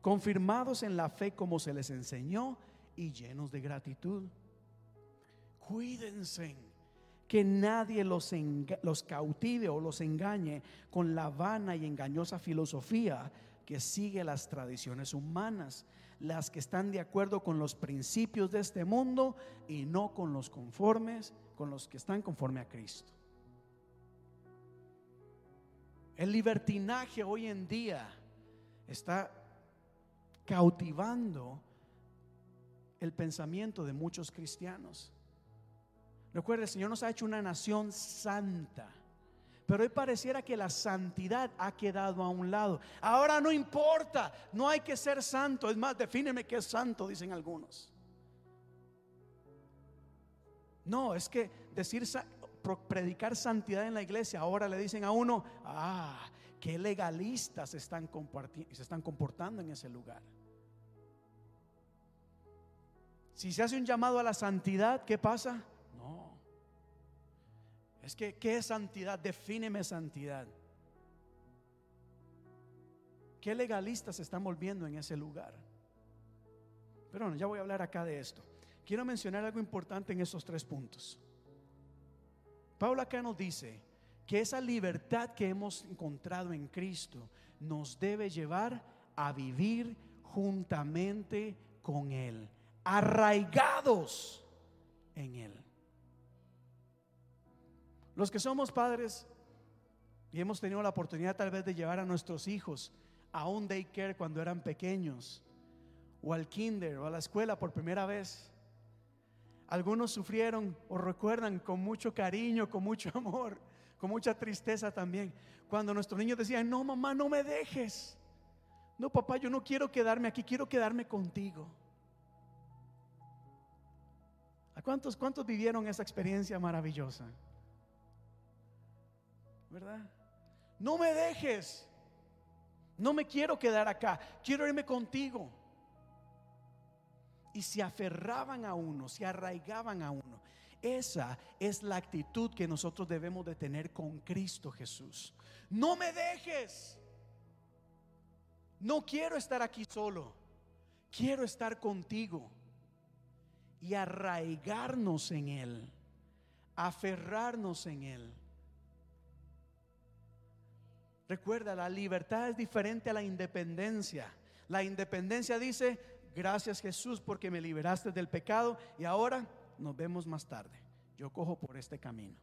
confirmados en la fe como se les enseñó y llenos de gratitud. Cuídense que nadie los, los cautive o los engañe con la vana y engañosa filosofía que sigue las tradiciones humanas, las que están de acuerdo con los principios de este mundo y no con los conformes, con los que están conforme a Cristo. El libertinaje hoy en día está cautivando el pensamiento de muchos cristianos. Recuerde, el Señor nos ha hecho una nación santa. Pero hoy pareciera que la santidad ha quedado a un lado. Ahora no importa, no hay que ser santo. Es más, defíneme qué es santo, dicen algunos. No, es que decir predicar santidad en la iglesia, ahora le dicen a uno, ah, qué legalistas se están, se están comportando en ese lugar. Si se hace un llamado a la santidad, ¿qué pasa? Es que, ¿qué es santidad? Defíneme santidad. ¿Qué legalistas se están volviendo en ese lugar? Pero bueno, ya voy a hablar acá de esto. Quiero mencionar algo importante en esos tres puntos. Pablo acá nos dice que esa libertad que hemos encontrado en Cristo nos debe llevar a vivir juntamente con Él, arraigados en Él. Los que somos padres y hemos tenido la oportunidad tal vez de llevar a nuestros hijos a un daycare cuando eran pequeños, o al kinder, o a la escuela por primera vez. Algunos sufrieron o recuerdan con mucho cariño, con mucho amor, con mucha tristeza también, cuando nuestros niños decían, no mamá, no me dejes. No papá, yo no quiero quedarme aquí, quiero quedarme contigo. ¿A cuántos, cuántos vivieron esa experiencia maravillosa? ¿Verdad? No me dejes. No me quiero quedar acá. Quiero irme contigo. Y se aferraban a uno, se arraigaban a uno. Esa es la actitud que nosotros debemos de tener con Cristo Jesús. No me dejes. No quiero estar aquí solo. Quiero estar contigo. Y arraigarnos en Él. Aferrarnos en Él. Recuerda, la libertad es diferente a la independencia. La independencia dice, gracias Jesús porque me liberaste del pecado y ahora nos vemos más tarde. Yo cojo por este camino.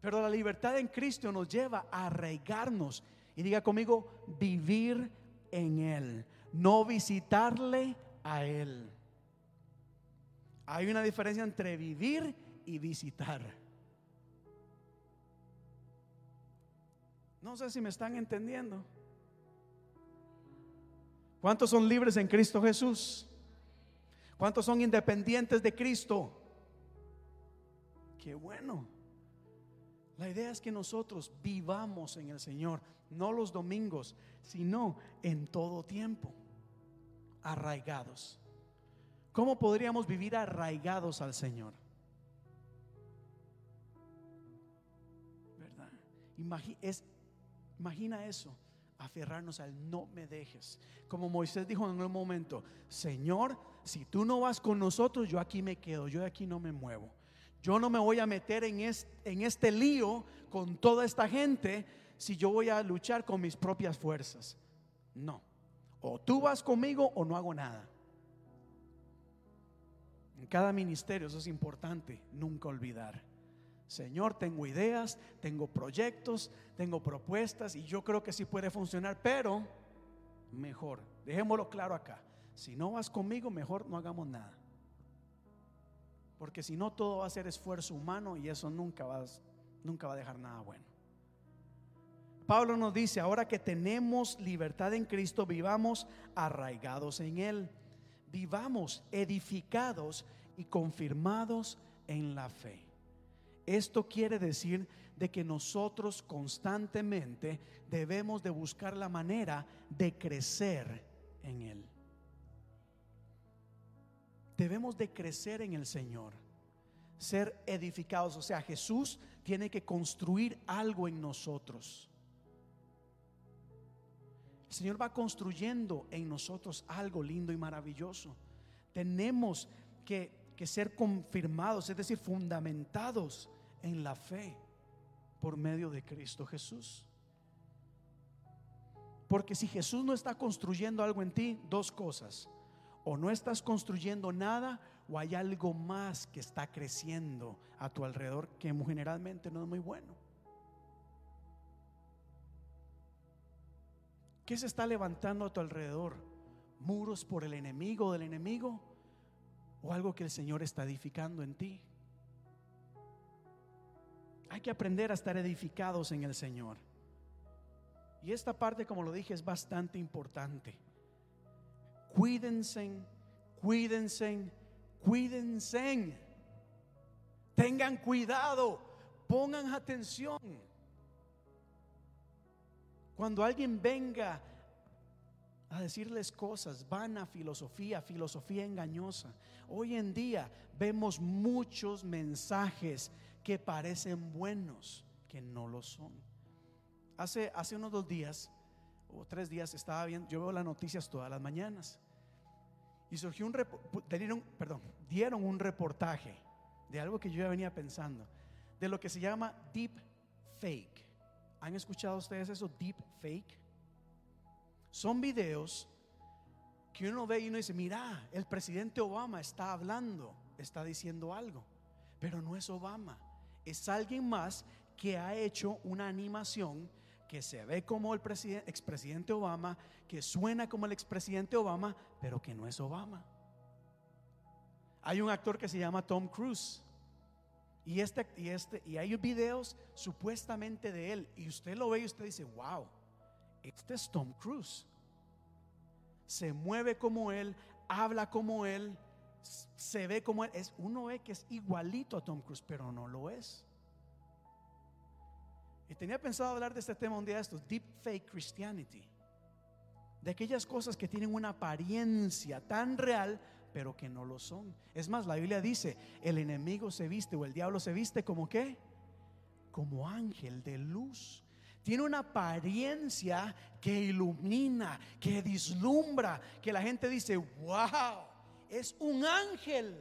Pero la libertad en Cristo nos lleva a arraigarnos y diga conmigo, vivir en Él, no visitarle a Él. Hay una diferencia entre vivir y visitar. No sé si me están entendiendo. ¿Cuántos son libres en Cristo Jesús? ¿Cuántos son independientes de Cristo? Qué bueno. La idea es que nosotros vivamos en el Señor, no los domingos, sino en todo tiempo, arraigados. ¿Cómo podríamos vivir arraigados al Señor? ¿Verdad? Es Imagina eso, aferrarnos al no me dejes. Como Moisés dijo en un momento, Señor, si tú no vas con nosotros, yo aquí me quedo, yo aquí no me muevo. Yo no me voy a meter en este, en este lío con toda esta gente si yo voy a luchar con mis propias fuerzas. No. O tú vas conmigo o no hago nada. En cada ministerio, eso es importante, nunca olvidar. Señor, tengo ideas, tengo proyectos, tengo propuestas y yo creo que sí puede funcionar, pero mejor, dejémoslo claro acá. Si no vas conmigo, mejor no hagamos nada. Porque si no, todo va a ser esfuerzo humano y eso nunca va, nunca va a dejar nada bueno. Pablo nos dice, ahora que tenemos libertad en Cristo, vivamos arraigados en Él, vivamos edificados y confirmados en la fe. Esto quiere decir de que nosotros constantemente debemos de buscar la manera de crecer en Él. Debemos de crecer en el Señor, ser edificados. O sea, Jesús tiene que construir algo en nosotros. El Señor va construyendo en nosotros algo lindo y maravilloso. Tenemos que, que ser confirmados, es decir, fundamentados en la fe por medio de Cristo Jesús. Porque si Jesús no está construyendo algo en ti, dos cosas. O no estás construyendo nada o hay algo más que está creciendo a tu alrededor que generalmente no es muy bueno. ¿Qué se está levantando a tu alrededor? ¿Muros por el enemigo del enemigo? ¿O algo que el Señor está edificando en ti? Hay que aprender a estar edificados en el Señor. Y esta parte, como lo dije, es bastante importante. Cuídense, cuídense, cuídense. Tengan cuidado, pongan atención. Cuando alguien venga a decirles cosas, vana filosofía, filosofía engañosa. Hoy en día vemos muchos mensajes que parecen buenos, que no lo son. Hace, hace unos dos días o tres días estaba viendo, yo veo las noticias todas las mañanas. Y surgió un, dieron, perdón, dieron un reportaje de algo que yo ya venía pensando, de lo que se llama deep fake. ¿Han escuchado ustedes eso? Deep fake. Son videos que uno ve y uno dice, mira, el presidente Obama está hablando, está diciendo algo, pero no es Obama es alguien más que ha hecho una animación que se ve como el expresidente Obama, que suena como el expresidente Obama, pero que no es Obama. Hay un actor que se llama Tom Cruise. Y, este, y, este, y hay videos supuestamente de él. Y usted lo ve y usted dice, wow, este es Tom Cruise. Se mueve como él, habla como él, se ve como. Es, uno ve que es igualito a Tom Cruise, pero no lo es. Y tenía pensado hablar de este tema un día de estos, Deep Fake Christianity. De aquellas cosas que tienen una apariencia tan real, pero que no lo son. Es más, la Biblia dice, el enemigo se viste o el diablo se viste como qué? Como ángel de luz. Tiene una apariencia que ilumina, que dislumbra, que la gente dice, wow, es un ángel,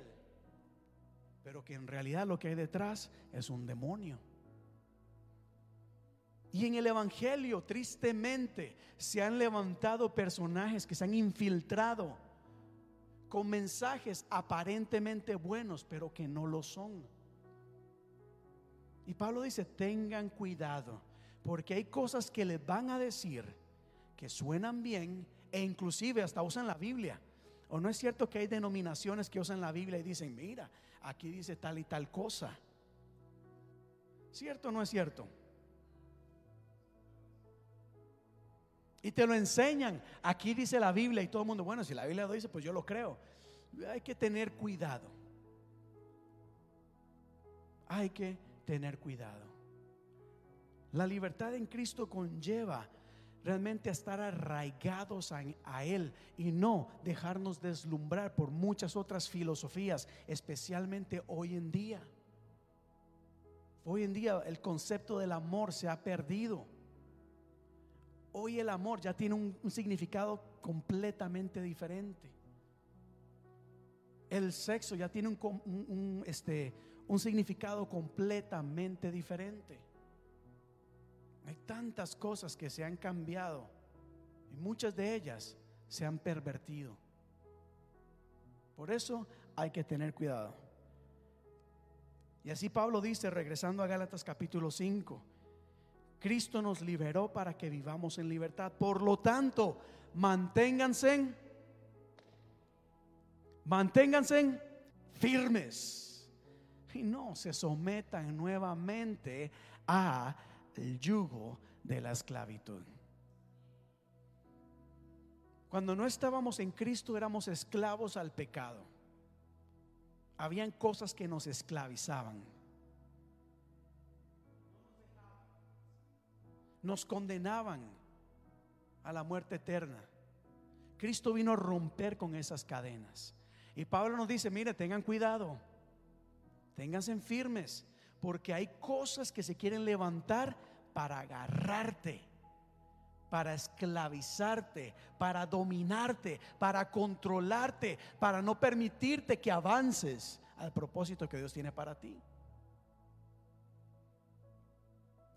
pero que en realidad lo que hay detrás es un demonio. Y en el Evangelio, tristemente, se han levantado personajes que se han infiltrado con mensajes aparentemente buenos, pero que no lo son. Y Pablo dice, tengan cuidado, porque hay cosas que les van a decir que suenan bien e inclusive hasta usan la Biblia. ¿O no es cierto que hay denominaciones que usan la Biblia y dicen, mira, aquí dice tal y tal cosa? ¿Cierto o no es cierto? Y te lo enseñan. Aquí dice la Biblia y todo el mundo, bueno, si la Biblia lo dice, pues yo lo creo. Hay que tener cuidado. Hay que tener cuidado. La libertad en Cristo conlleva realmente estar arraigados a, Él y no dejarnos deslumbrar por muchas otras filosofías, especialmente hoy en día. Hoy en día el concepto del amor se ha perdido. Hoy el amor ya tiene un, significado completamente diferente. El sexo ya tiene un, este, un significado completamente diferente. Hay tantas cosas que se han cambiado y muchas de ellas se han pervertido. Por eso hay que tener cuidado. Y así Pablo dice, regresando a Gálatas capítulo 5, Cristo nos liberó para que vivamos en libertad. Por lo tanto, manténganse, manténganse firmes y no se sometan nuevamente a el yugo de la esclavitud. Cuando no estábamos en Cristo éramos esclavos al pecado. Habían cosas que nos esclavizaban. Nos condenaban a la muerte eterna. Cristo vino a romper con esas cadenas. Y Pablo nos dice, mire, tengan cuidado, ténganse firmes, porque hay cosas que se quieren levantar para agarrarte para esclavizarte, para dominarte, para controlarte, para no permitirte que avances al propósito que Dios tiene para ti.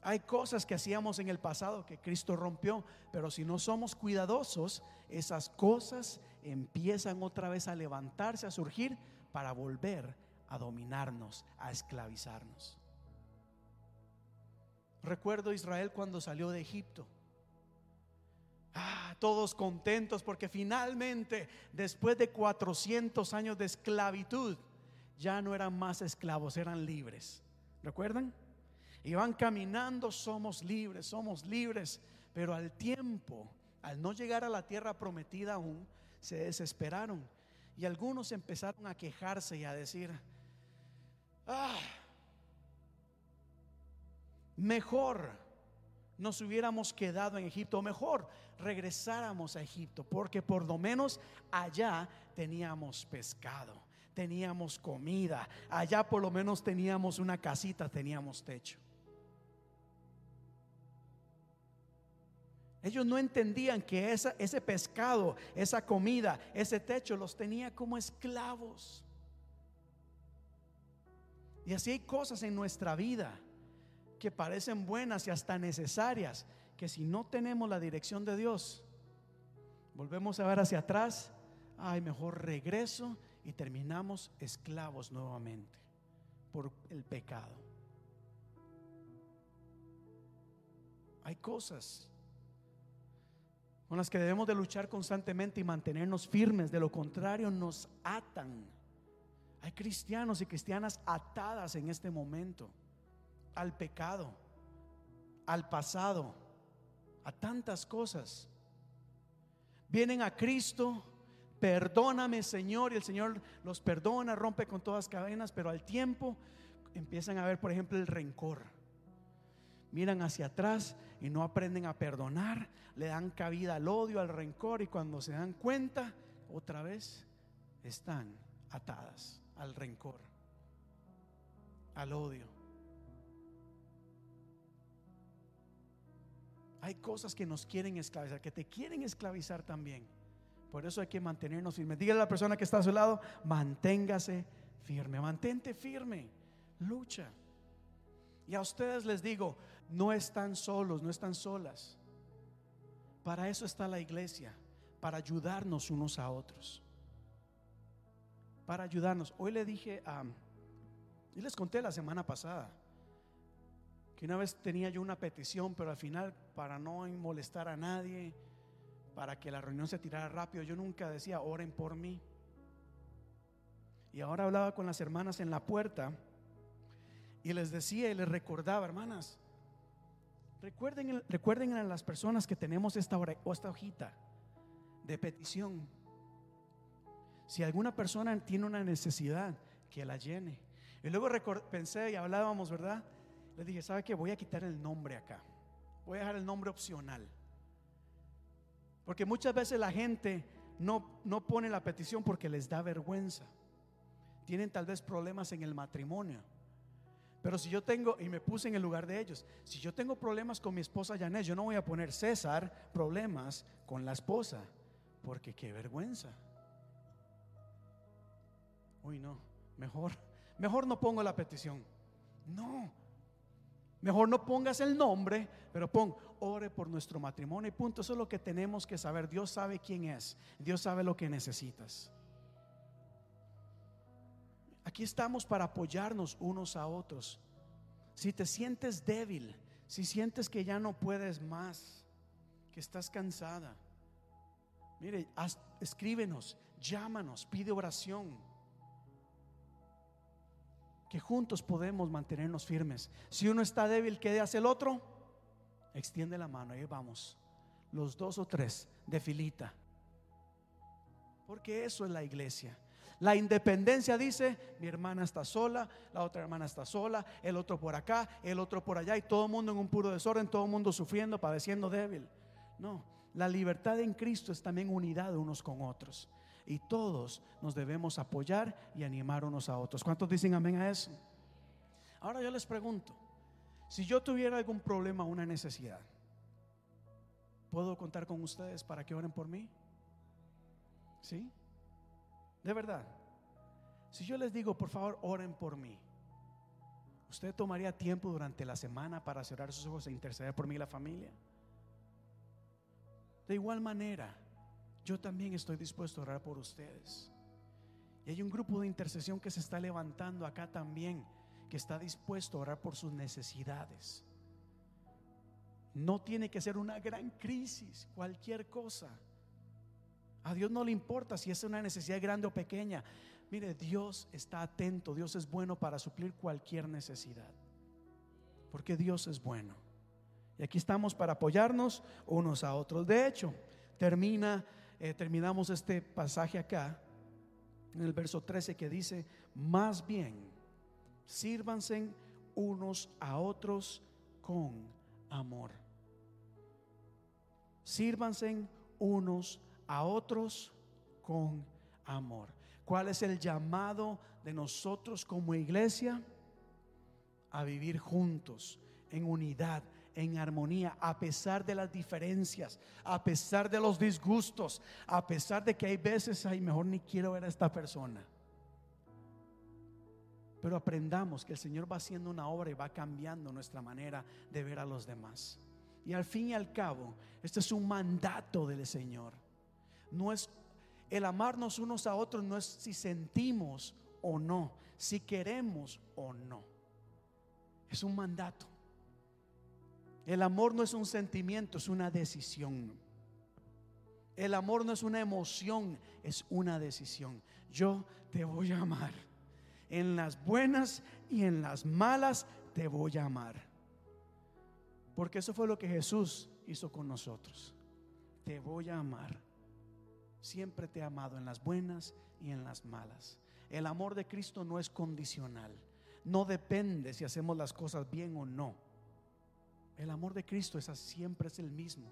Hay cosas que hacíamos en el pasado que Cristo rompió, pero si no somos cuidadosos, esas cosas empiezan otra vez a levantarse, a surgir para volver a dominarnos, a esclavizarnos. Recuerdo Israel cuando salió de Egipto Ah, todos contentos porque finalmente, después de 400 años de esclavitud, ya no eran más esclavos, eran libres. ¿Recuerdan? Iban caminando, somos libres, somos libres, pero al tiempo, al no llegar a la tierra prometida aún, se desesperaron y algunos empezaron a quejarse y a decir, ah, mejor nos hubiéramos quedado en Egipto, mejor regresáramos a Egipto, porque por lo menos allá teníamos pescado, teníamos comida, allá por lo menos teníamos una casita, teníamos techo. Ellos no entendían que ese pescado, esa comida, ese techo los tenía como esclavos. Y así hay cosas en nuestra vida que parecen buenas y hasta necesarias, que si no tenemos la dirección de Dios, volvemos a ver hacia atrás, ay, mejor regreso y terminamos esclavos nuevamente por el pecado. Hay cosas con las que debemos de luchar constantemente y mantenernos firmes, de lo contrario nos atan. Hay cristianos y cristianas atadas en este momento al pecado, al pasado, a tantas cosas. Vienen a Cristo, perdóname Señor, y el Señor los perdona, rompe con todas cadenas, pero al tiempo empiezan a ver, por ejemplo, el rencor. Miran hacia atrás y no aprenden a perdonar, le dan cabida al odio, al rencor, y cuando se dan cuenta, otra vez están atadas al rencor, al odio. Hay cosas que nos quieren esclavizar, que te quieren esclavizar también. Por eso hay que mantenernos firmes. Dígale a la persona que está a su lado, manténgase firme, mantente firme, lucha. Y a ustedes les digo, no están solos, no están solas. Para eso está la iglesia, para ayudarnos unos a otros. Para ayudarnos. Hoy le dije a, y les conté la semana pasada, que una vez tenía yo una petición, pero al final, para no molestar a nadie, para que la reunión se tirara rápido, yo nunca decía, oren por mí. Y ahora hablaba con las hermanas en la puerta y les decía y les recordaba, hermanas, recuerden, recuerden a las personas que tenemos esta, esta hojita de petición. Si alguna persona tiene una necesidad, que la llene. Y luego pensé y hablábamos, ¿verdad? le dije, ¿sabe qué? Voy a quitar el nombre acá. Voy a dejar el nombre opcional. Porque muchas veces la gente no, no pone la petición porque les da vergüenza. Tienen tal vez problemas en el matrimonio. Pero si yo tengo, y me puse en el lugar de ellos, si yo tengo problemas con mi esposa Janet, yo no voy a poner César problemas con la esposa, porque qué vergüenza. Uy, no, mejor, mejor no pongo la petición. No, Mejor no pongas el nombre, pero pon, ore por nuestro matrimonio y punto. Eso es lo que tenemos que saber. Dios sabe quién es. Dios sabe lo que necesitas. Aquí estamos para apoyarnos unos a otros. Si te sientes débil, si sientes que ya no puedes más, que estás cansada, mire, escríbenos, llámanos, pide oración. Que juntos podemos mantenernos firmes. Si uno está débil, ¿qué hace el otro? Extiende la mano, ahí vamos. Los dos o tres de filita. Porque eso es la iglesia. La independencia dice, mi hermana está sola, la otra hermana está sola, el otro por acá, el otro por allá y todo el mundo en un puro desorden, todo el mundo sufriendo, padeciendo débil. No, la libertad en Cristo es también unidad unos con otros. Y todos nos debemos apoyar y animar unos a otros. ¿Cuántos dicen amén a eso? Ahora yo les pregunto, si yo tuviera algún problema o una necesidad, ¿puedo contar con ustedes para que oren por mí? ¿Sí? De verdad. Si yo les digo, por favor, oren por mí. ¿Usted tomaría tiempo durante la semana para cerrar sus ojos e interceder por mí y la familia? De igual manera, yo también estoy dispuesto a orar por ustedes. Y hay un grupo de intercesión que se está levantando acá también, que está dispuesto a orar por sus necesidades. No tiene que ser una gran crisis, cualquier cosa. A Dios no le importa si es una necesidad grande o pequeña. Mire, Dios está atento, Dios es bueno para suplir cualquier necesidad. Porque Dios es bueno. Y aquí estamos para apoyarnos unos a otros. De hecho, termina, eh, terminamos este pasaje acá, en el verso 13 que dice, más bien, sírvanse unos a otros con amor. Sírvanse unos a otros con amor. ¿Cuál es el llamado de nosotros como iglesia? A vivir juntos, en unidad, en armonía, a pesar de las diferencias, a pesar de los disgustos, a pesar de que hay veces, ay, mejor ni quiero ver a esta persona. Pero aprendamos que el Señor va haciendo una obra y va cambiando nuestra manera de ver a los demás. Y al fin y al cabo, este es un mandato del Señor no es el amarnos unos a otros, no es si sentimos o no, si queremos o no. Es un mandato. El amor no es un sentimiento, es una decisión. El amor no es una emoción, es una decisión. Yo te voy a amar. En las buenas y en las malas te voy a amar. Porque eso fue lo que Jesús hizo con nosotros. Te voy a amar siempre te he amado en las buenas y en las malas. El amor de Cristo no es condicional. No depende si hacemos las cosas bien o no. El amor de Cristo es, siempre es el mismo.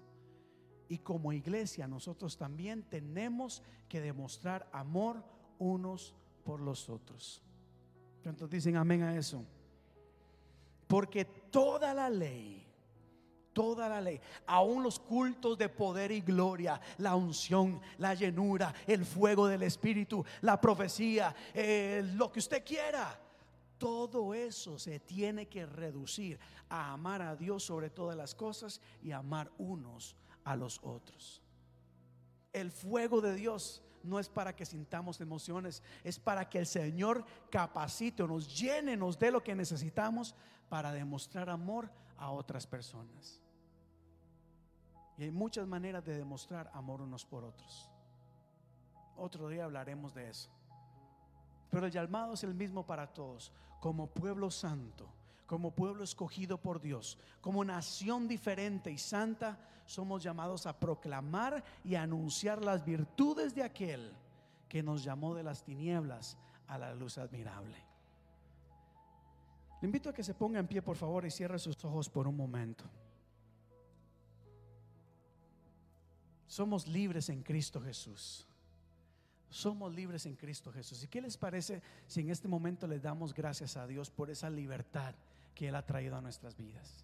Y como iglesia nosotros también tenemos que demostrar amor unos por los otros. ¿Cuántos dicen amén a eso? Porque toda la ley toda la ley, aún los cultos de poder y gloria, la unción, la llenura, el fuego del Espíritu, la profecía, eh, lo que usted quiera. Todo eso se tiene que reducir a amar a Dios sobre todas las cosas y amar unos a los otros. El fuego de Dios no es para que sintamos emociones, es para que el Señor capacite nos llene, nos dé lo que necesitamos para demostrar amor a otras personas. Y hay muchas maneras de demostrar amor unos por otros. Otro día hablaremos de eso. Pero el llamado es el mismo para todos. Como pueblo santo, como pueblo escogido por Dios, como nación diferente y santa, somos llamados a proclamar y anunciar las virtudes de aquel que nos llamó de las tinieblas a la luz admirable. Le invito a que se ponga en pie, por favor, y cierre sus ojos por un momento. Somos libres en Cristo Jesús. Somos libres en Cristo Jesús. ¿Y qué les parece si en este momento le damos gracias a Dios por esa libertad que Él ha traído a nuestras vidas?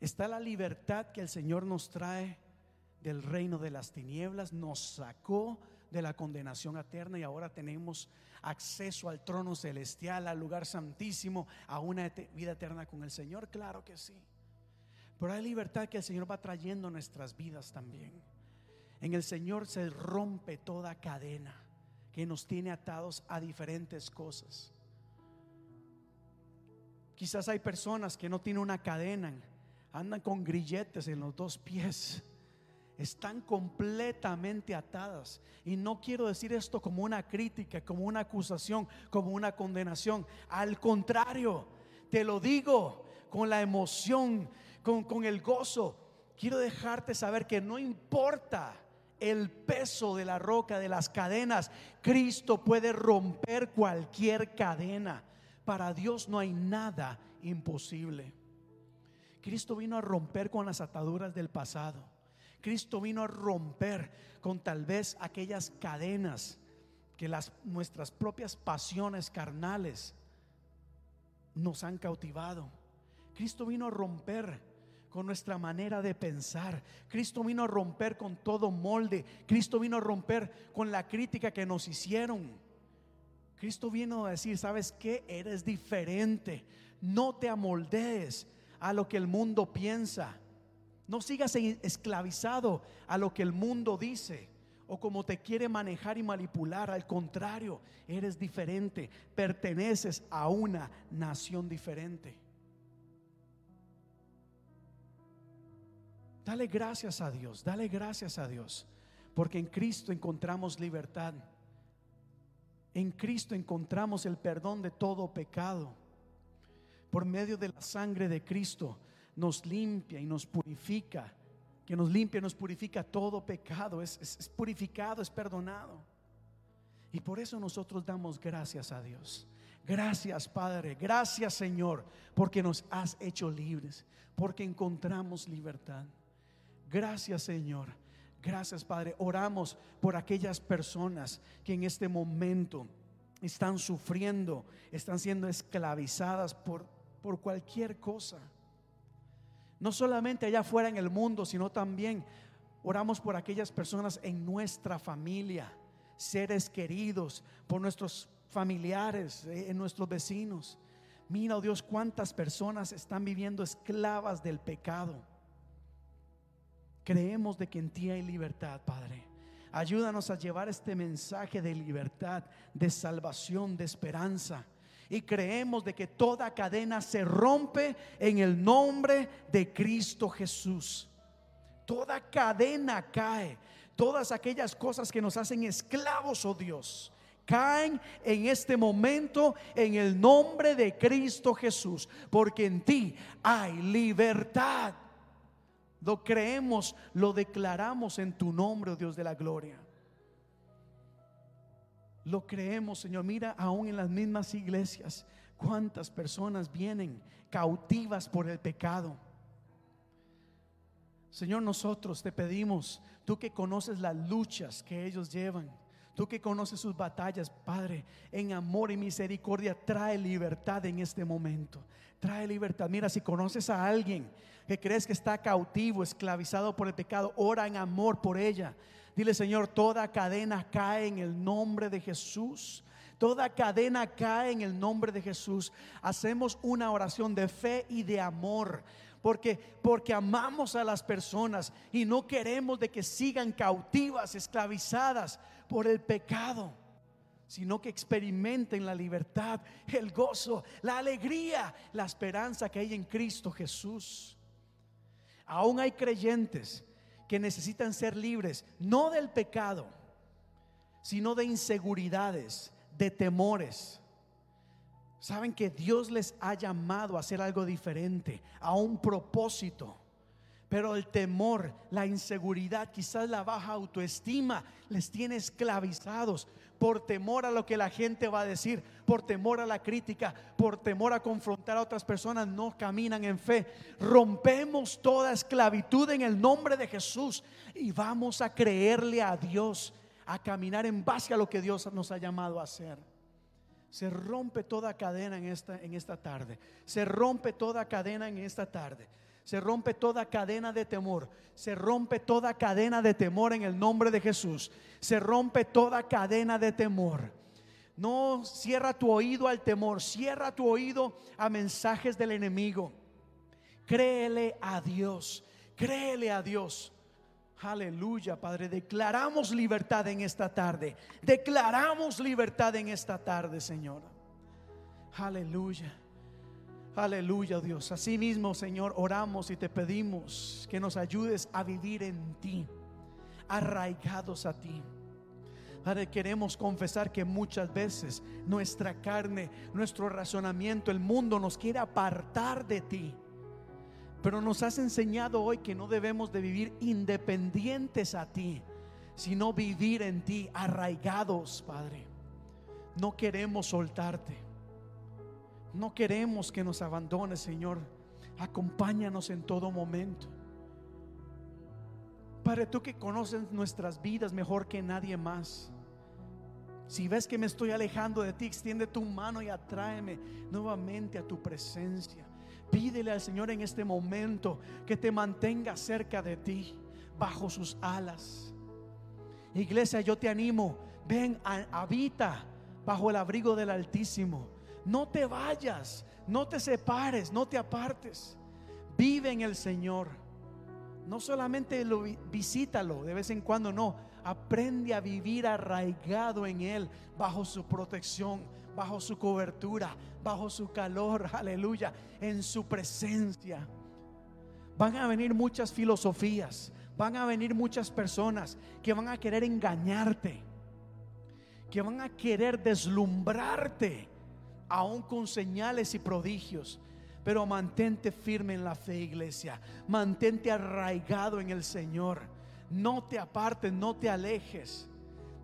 Está la libertad que el Señor nos trae del reino de las tinieblas, nos sacó de la condenación eterna y ahora tenemos acceso al trono celestial, al lugar santísimo, a una vida eterna con el Señor. Claro que sí. Pero hay libertad que el Señor va trayendo a nuestras vidas también. En el Señor se rompe toda cadena que nos tiene atados a diferentes cosas. Quizás hay personas que no tienen una cadena, andan con grilletes en los dos pies están completamente atadas. Y no quiero decir esto como una crítica, como una acusación, como una condenación. Al contrario, te lo digo con la emoción, con, con el gozo. Quiero dejarte saber que no importa el peso de la roca, de las cadenas, Cristo puede romper cualquier cadena. Para Dios no hay nada imposible. Cristo vino a romper con las ataduras del pasado. Cristo vino a romper con tal vez aquellas cadenas que las nuestras propias pasiones carnales nos han cautivado. Cristo vino a romper con nuestra manera de pensar. Cristo vino a romper con todo molde. Cristo vino a romper con la crítica que nos hicieron. Cristo vino a decir, ¿sabes qué? Eres diferente. No te amoldees a lo que el mundo piensa. No sigas esclavizado a lo que el mundo dice o como te quiere manejar y manipular. Al contrario, eres diferente, perteneces a una nación diferente. Dale gracias a Dios, dale gracias a Dios, porque en Cristo encontramos libertad. En Cristo encontramos el perdón de todo pecado. Por medio de la sangre de Cristo nos limpia y nos purifica, que nos limpia y nos purifica todo pecado, es, es, purificado, es perdonado. Y por eso nosotros damos gracias a Dios. Gracias Padre, gracias Señor, porque nos has hecho libres, porque encontramos libertad. Gracias Señor, gracias Padre. Oramos por aquellas personas que en este momento están sufriendo, están siendo esclavizadas por, por cualquier cosa. No solamente allá afuera en el mundo, sino también oramos por aquellas personas en nuestra familia, seres queridos, por nuestros familiares, eh, en nuestros vecinos. Mira, oh Dios, cuántas personas están viviendo esclavas del pecado. Creemos de que en ti hay libertad, Padre. Ayúdanos a llevar este mensaje de libertad, de salvación, de esperanza y creemos de que toda cadena se rompe en el nombre de Cristo Jesús. Toda cadena cae. Todas aquellas cosas que nos hacen esclavos, oh Dios, caen en este momento en el nombre de Cristo Jesús, porque en ti hay libertad. Lo creemos, lo declaramos en tu nombre, oh Dios de la gloria. Lo creemos, Señor. Mira, aún en las mismas iglesias, cuántas personas vienen cautivas por el pecado. Señor, nosotros te pedimos, tú que conoces las luchas que ellos llevan, tú que conoces sus batallas, Padre, en amor y misericordia, trae libertad en este momento. Trae libertad. Mira, si conoces a alguien que crees que está cautivo, esclavizado por el pecado, ora en amor por ella. Dile, Señor, toda cadena cae en el nombre de Jesús. Toda cadena cae en el nombre de Jesús. Hacemos una oración de fe y de amor. Porque, porque amamos a las personas y no queremos de que sigan cautivas, esclavizadas por el pecado, sino que experimenten la libertad, el gozo, la alegría, la esperanza que hay en Cristo Jesús. Aún hay creyentes que necesitan ser libres, no del pecado, sino de inseguridades, de temores. Saben que Dios les ha llamado a hacer algo diferente, a un propósito. Pero el temor, la inseguridad, quizás la baja autoestima les tiene esclavizados por temor a lo que la gente va a decir, por temor a la crítica, por temor a confrontar a otras personas, no caminan en fe. Rompemos toda esclavitud en el nombre de Jesús y vamos a creerle a Dios, a caminar en base a lo que Dios nos ha llamado a hacer. Se rompe toda cadena en esta, en esta tarde. Se rompe toda cadena en esta tarde. Se rompe toda cadena de temor. Se rompe toda cadena de temor en el nombre de Jesús. Se rompe toda cadena de temor. No cierra tu oído al temor, cierra tu oído a mensajes del enemigo. Créele a Dios, créele a Dios. Aleluya, Padre. Declaramos libertad en esta tarde. Declaramos libertad en esta tarde, Señor. Aleluya. Aleluya, Dios. Así mismo, Señor, oramos y te pedimos que nos ayudes a vivir en ti, arraigados a ti. Padre, queremos confesar que muchas veces nuestra carne, nuestro razonamiento, el mundo nos quiere apartar de ti. Pero nos has enseñado hoy que no debemos de vivir independientes a ti, sino vivir en ti, arraigados, Padre. No queremos soltarte. No queremos que nos abandones, Señor. Acompáñanos en todo momento. Padre, tú que conoces nuestras vidas mejor que nadie más. Si ves que me estoy alejando de ti, extiende tu mano y atráeme nuevamente a tu presencia. Pídele al Señor en este momento que te mantenga cerca de ti, bajo sus alas. Iglesia, yo te animo, ven, habita bajo el abrigo del Altísimo. No te vayas, no te separes, no te apartes. Vive en el Señor. No solamente lo visítalo de vez en cuando, no. Aprende a vivir arraigado en Él, bajo su protección, bajo su cobertura, bajo su calor, aleluya, en su presencia. Van a venir muchas filosofías, van a venir muchas personas que van a querer engañarte, que van a querer deslumbrarte, aún con señales y prodigios. Pero mantente firme en la fe, iglesia. Mantente arraigado en el Señor. No te apartes, no te alejes.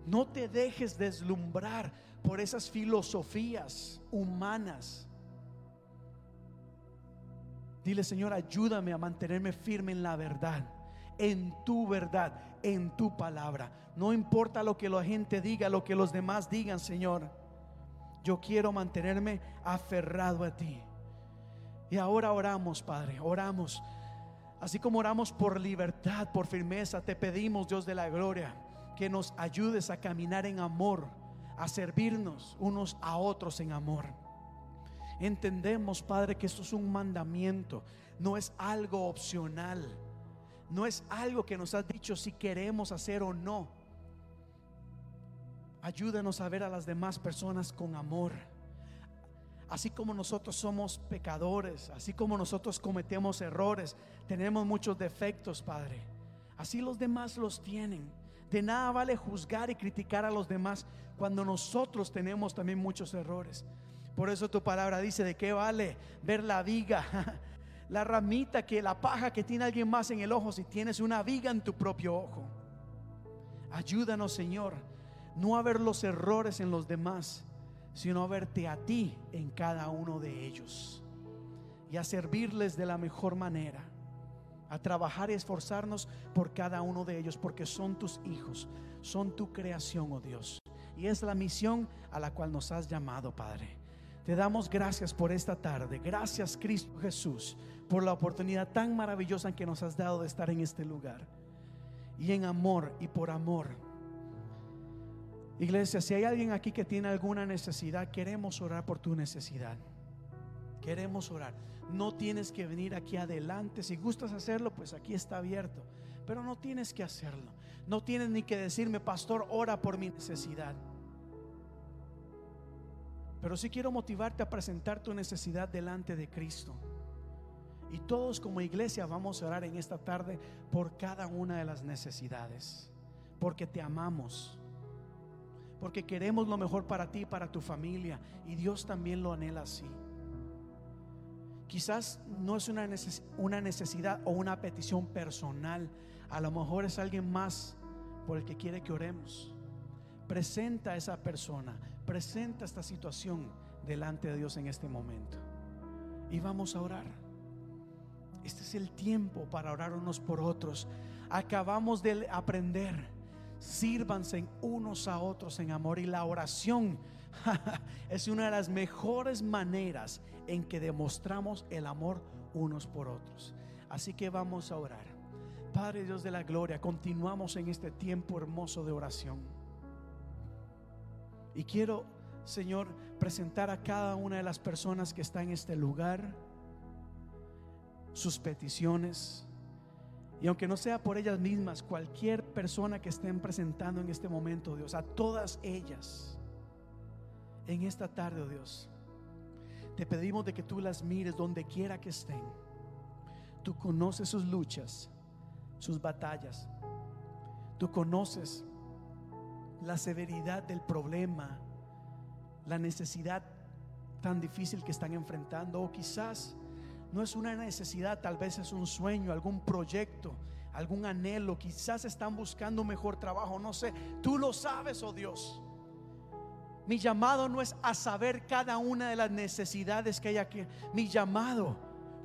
No te dejes deslumbrar por esas filosofías humanas. Dile, Señor, ayúdame a mantenerme firme en la verdad, en tu verdad, en tu palabra. No importa lo que la gente diga, lo que los demás digan, Señor. Yo quiero mantenerme aferrado a ti. Y ahora oramos, Padre, oramos. Así como oramos por libertad, por firmeza, te pedimos, Dios de la gloria, que nos ayudes a caminar en amor, a servirnos unos a otros en amor. Entendemos, Padre, que esto es un mandamiento, no es algo opcional, no es algo que nos has dicho si queremos hacer o no. Ayúdanos a ver a las demás personas con amor Así como nosotros somos pecadores, así como nosotros cometemos errores, tenemos muchos defectos, Padre. Así los demás los tienen. De nada vale juzgar y criticar a los demás cuando nosotros tenemos también muchos errores. Por eso tu palabra dice, ¿de qué vale ver la viga, la ramita que la paja que tiene alguien más en el ojo si tienes una viga en tu propio ojo? Ayúdanos, Señor, no a ver los errores en los demás, sino a verte a ti en cada uno de ellos y a servirles de la mejor manera, a trabajar y esforzarnos por cada uno de ellos, porque son tus hijos, son tu creación, oh Dios. Y es la misión a la cual nos has llamado, Padre. Te damos gracias por esta tarde. Gracias, Cristo Jesús, por la oportunidad tan maravillosa que nos has dado de estar en este lugar. Y en amor y por amor Iglesia, si hay alguien aquí que tiene alguna necesidad, queremos orar por tu necesidad. Queremos orar. No tienes que venir aquí adelante. Si gustas hacerlo, pues aquí está abierto. Pero no tienes que hacerlo. No tienes ni que decirme, pastor, ora por mi necesidad. Pero sí quiero motivarte a presentar tu necesidad delante de Cristo. Y todos como iglesia vamos a orar en esta tarde por cada una de las necesidades. Porque te amamos porque queremos lo mejor para ti para tu familia. Y Dios también lo anhela así. Quizás no es una, una necesidad o una petición personal. A lo mejor es alguien más por el que quiere que oremos. Presenta a esa persona, presenta esta situación delante de Dios en este momento. Y vamos a orar. Este es el tiempo para orar unos por otros. Acabamos de aprender sírvanse unos a otros en amor y la oración es una de las mejores maneras en que demostramos el amor unos por otros. Así que vamos a orar. Padre Dios de la gloria, continuamos en este tiempo hermoso de oración. Y quiero, Señor, presentar a cada una de las personas que está en este lugar sus peticiones Y aunque no sea por ellas mismas, cualquier persona que estén presentando en este momento, Dios, a todas ellas, en esta tarde, oh Dios, te pedimos de que tú las mires donde quiera que estén. Tú conoces sus luchas, sus batallas. Tú conoces la severidad del problema, la necesidad tan difícil que están enfrentando o quizás no es una necesidad, tal vez es un sueño, algún proyecto, algún anhelo, quizás están buscando un mejor trabajo, no sé, tú lo sabes, oh Dios. Mi llamado no es a saber cada una de las necesidades que hay aquí. Mi llamado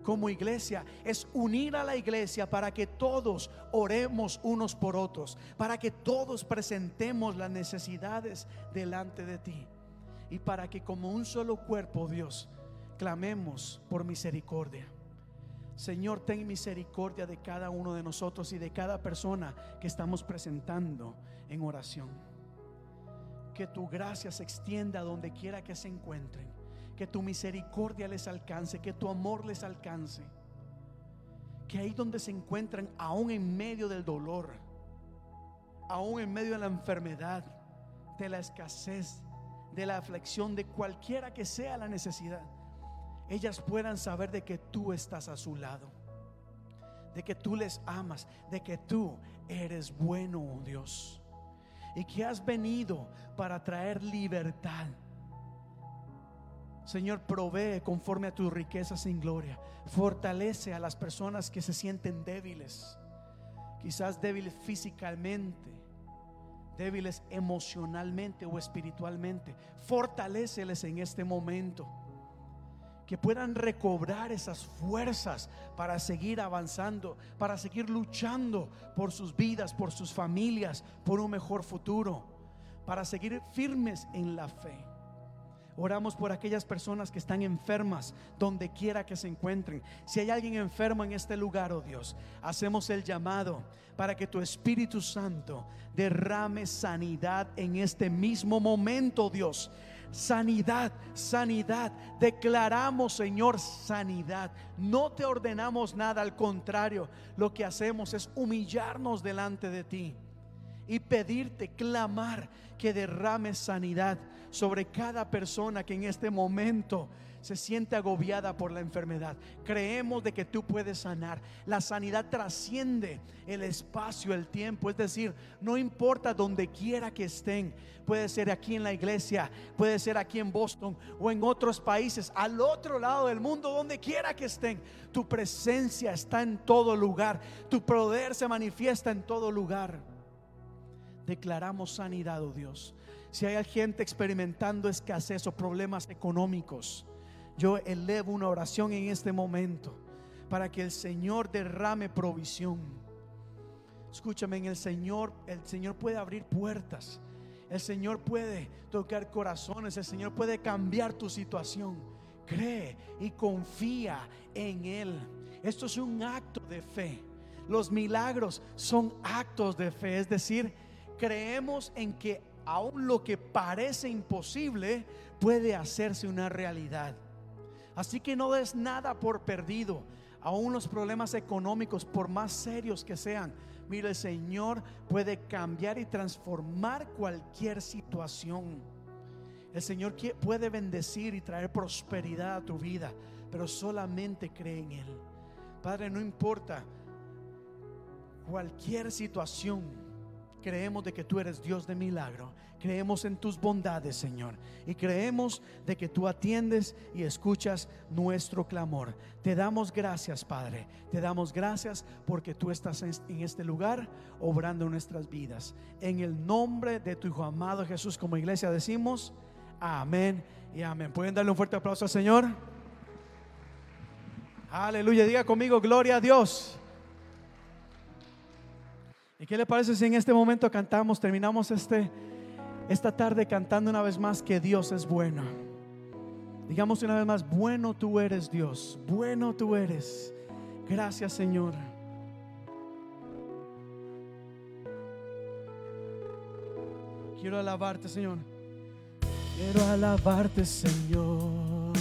como iglesia es unir a la iglesia para que todos oremos unos por otros, para que todos presentemos las necesidades delante de ti y para que como un solo cuerpo, Dios, clamemos por misericordia. Señor, ten misericordia de cada uno de nosotros y de cada persona que estamos presentando en oración. Que tu gracia se extienda donde quiera que se encuentren. Que tu misericordia les alcance, que tu amor les alcance. Que ahí donde se encuentran, aún en medio del dolor, aún en medio de la enfermedad, de la escasez, de la aflicción, de cualquiera que sea la necesidad ellas puedan saber de que tú estás a su lado, de que tú les amas, de que tú eres bueno, oh Dios, y que has venido para traer libertad. Señor, provee conforme a tus riquezas sin gloria. Fortalece a las personas que se sienten débiles, quizás débiles físicamente, débiles emocionalmente o espiritualmente. Fortaleceles en este momento que puedan recobrar esas fuerzas para seguir avanzando, para seguir luchando por sus vidas, por sus familias, por un mejor futuro, para seguir firmes en la fe. Oramos por aquellas personas que están enfermas, donde quiera que se encuentren. Si hay alguien enfermo en este lugar, oh Dios, hacemos el llamado para que tu Espíritu Santo derrame sanidad en este mismo momento, Dios sanidad, sanidad. Declaramos, Señor, sanidad. No te ordenamos nada, al contrario, lo que hacemos es humillarnos delante de ti y pedirte, clamar que derrames sanidad sobre cada persona que en este momento se siente agobiada por la enfermedad. Creemos de que tú puedes sanar. La sanidad trasciende el espacio, el tiempo. Es decir, no importa donde quiera que estén. Puede ser aquí en la iglesia, puede ser aquí en Boston o en otros países, al otro lado del mundo, donde quiera que estén. Tu presencia está en todo lugar. Tu poder se manifiesta en todo lugar. Declaramos sanidad, oh Dios. Si hay gente experimentando escasez o problemas económicos, yo elevo una oración en este momento para que el Señor derrame provisión. Escúchame, en el Señor, el Señor puede abrir puertas. El Señor puede tocar corazones, el Señor puede cambiar tu situación. Cree y confía en Él. Esto es un acto de fe. Los milagros son actos de fe, es decir, creemos en que aún lo que parece imposible puede hacerse una realidad. Así que no des nada por perdido. Aún los problemas económicos, por más serios que sean, mire, el Señor puede cambiar y transformar cualquier situación. El Señor puede bendecir y traer prosperidad a tu vida, pero solamente cree en Él. Padre, no importa cualquier situación, creemos de que tú eres Dios de milagro Creemos en tus bondades, Señor. Y creemos de que tú atiendes y escuchas nuestro clamor. Te damos gracias, Padre. Te damos gracias porque tú estás en este lugar obrando nuestras vidas. En el nombre de tu Hijo amado Jesús, como iglesia decimos, amén y amén. ¿Pueden darle un fuerte aplauso al Señor? Aleluya. Diga conmigo, gloria a Dios. ¿Y qué le parece si en este momento cantamos, terminamos este esta tarde cantando una vez más que Dios es bueno. Digamos una vez más, bueno tú eres Dios, bueno tú eres. Gracias Señor. Quiero alabarte Señor. Quiero alabarte Señor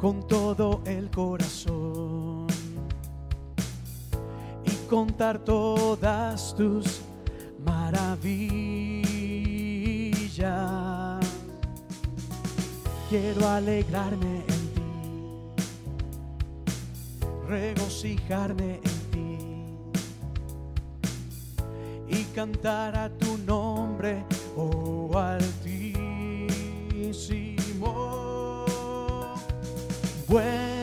con todo el corazón. contar todas tus maravillas. Quiero alegrarme en ti, regocijarme en ti y cantar a tu nombre, oh altísimo. Bueno,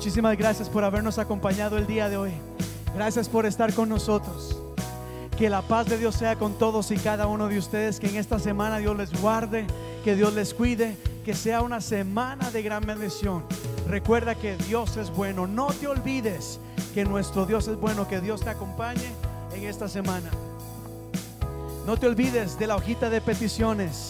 muchísimas gracias por habernos acompañado el día de hoy. Gracias por estar con nosotros. Que la paz de Dios sea con todos y cada uno de ustedes. Que en esta semana Dios les guarde, que Dios les cuide, que sea una semana de gran bendición. Recuerda que Dios es bueno. No te olvides que nuestro Dios es bueno. Que Dios te acompañe en esta semana. No te olvides de la hojita de peticiones.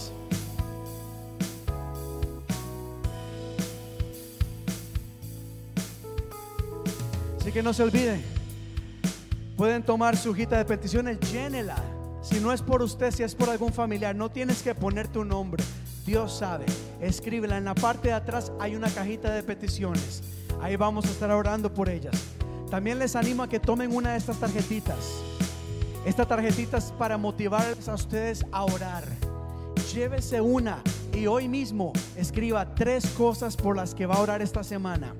Que no se olviden. Pueden tomar su hojita de peticiones, llénela. Si no es por usted, si es por algún familiar, no tienes que poner tu nombre. Dios sabe. Escríbela. En la parte de atrás hay una cajita de peticiones. Ahí vamos a estar orando por ellas. También les animo a que tomen una de estas tarjetitas. Esta tarjetita es para motivarles a ustedes a orar. Llévese una y hoy mismo escriba tres cosas por las que va a orar esta semana.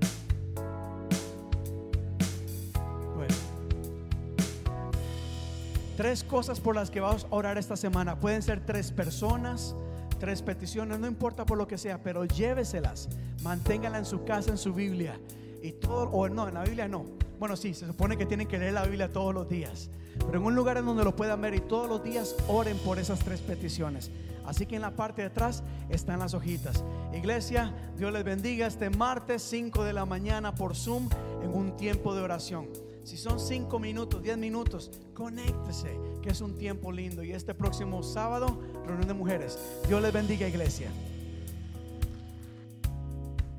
Tres cosas por las que vamos a orar esta semana. Pueden ser tres personas, tres peticiones, no importa por lo que sea, pero lléveselas. Manténgala en su casa, en su Biblia. Y todo, o no, en la Biblia no. Bueno, sí, se supone que tienen que leer la Biblia todos los días. Pero en un lugar en donde lo puedan ver y todos los días oren por esas tres peticiones. Así que en la parte de atrás están las hojitas. Iglesia, Dios les bendiga este martes 5 de la mañana por Zoom en un tiempo de oración. Si son 5 minutos, 10 minutos, conéctese, que es un tiempo lindo. Y este próximo sábado, reunión de mujeres. Dios les bendiga, iglesia.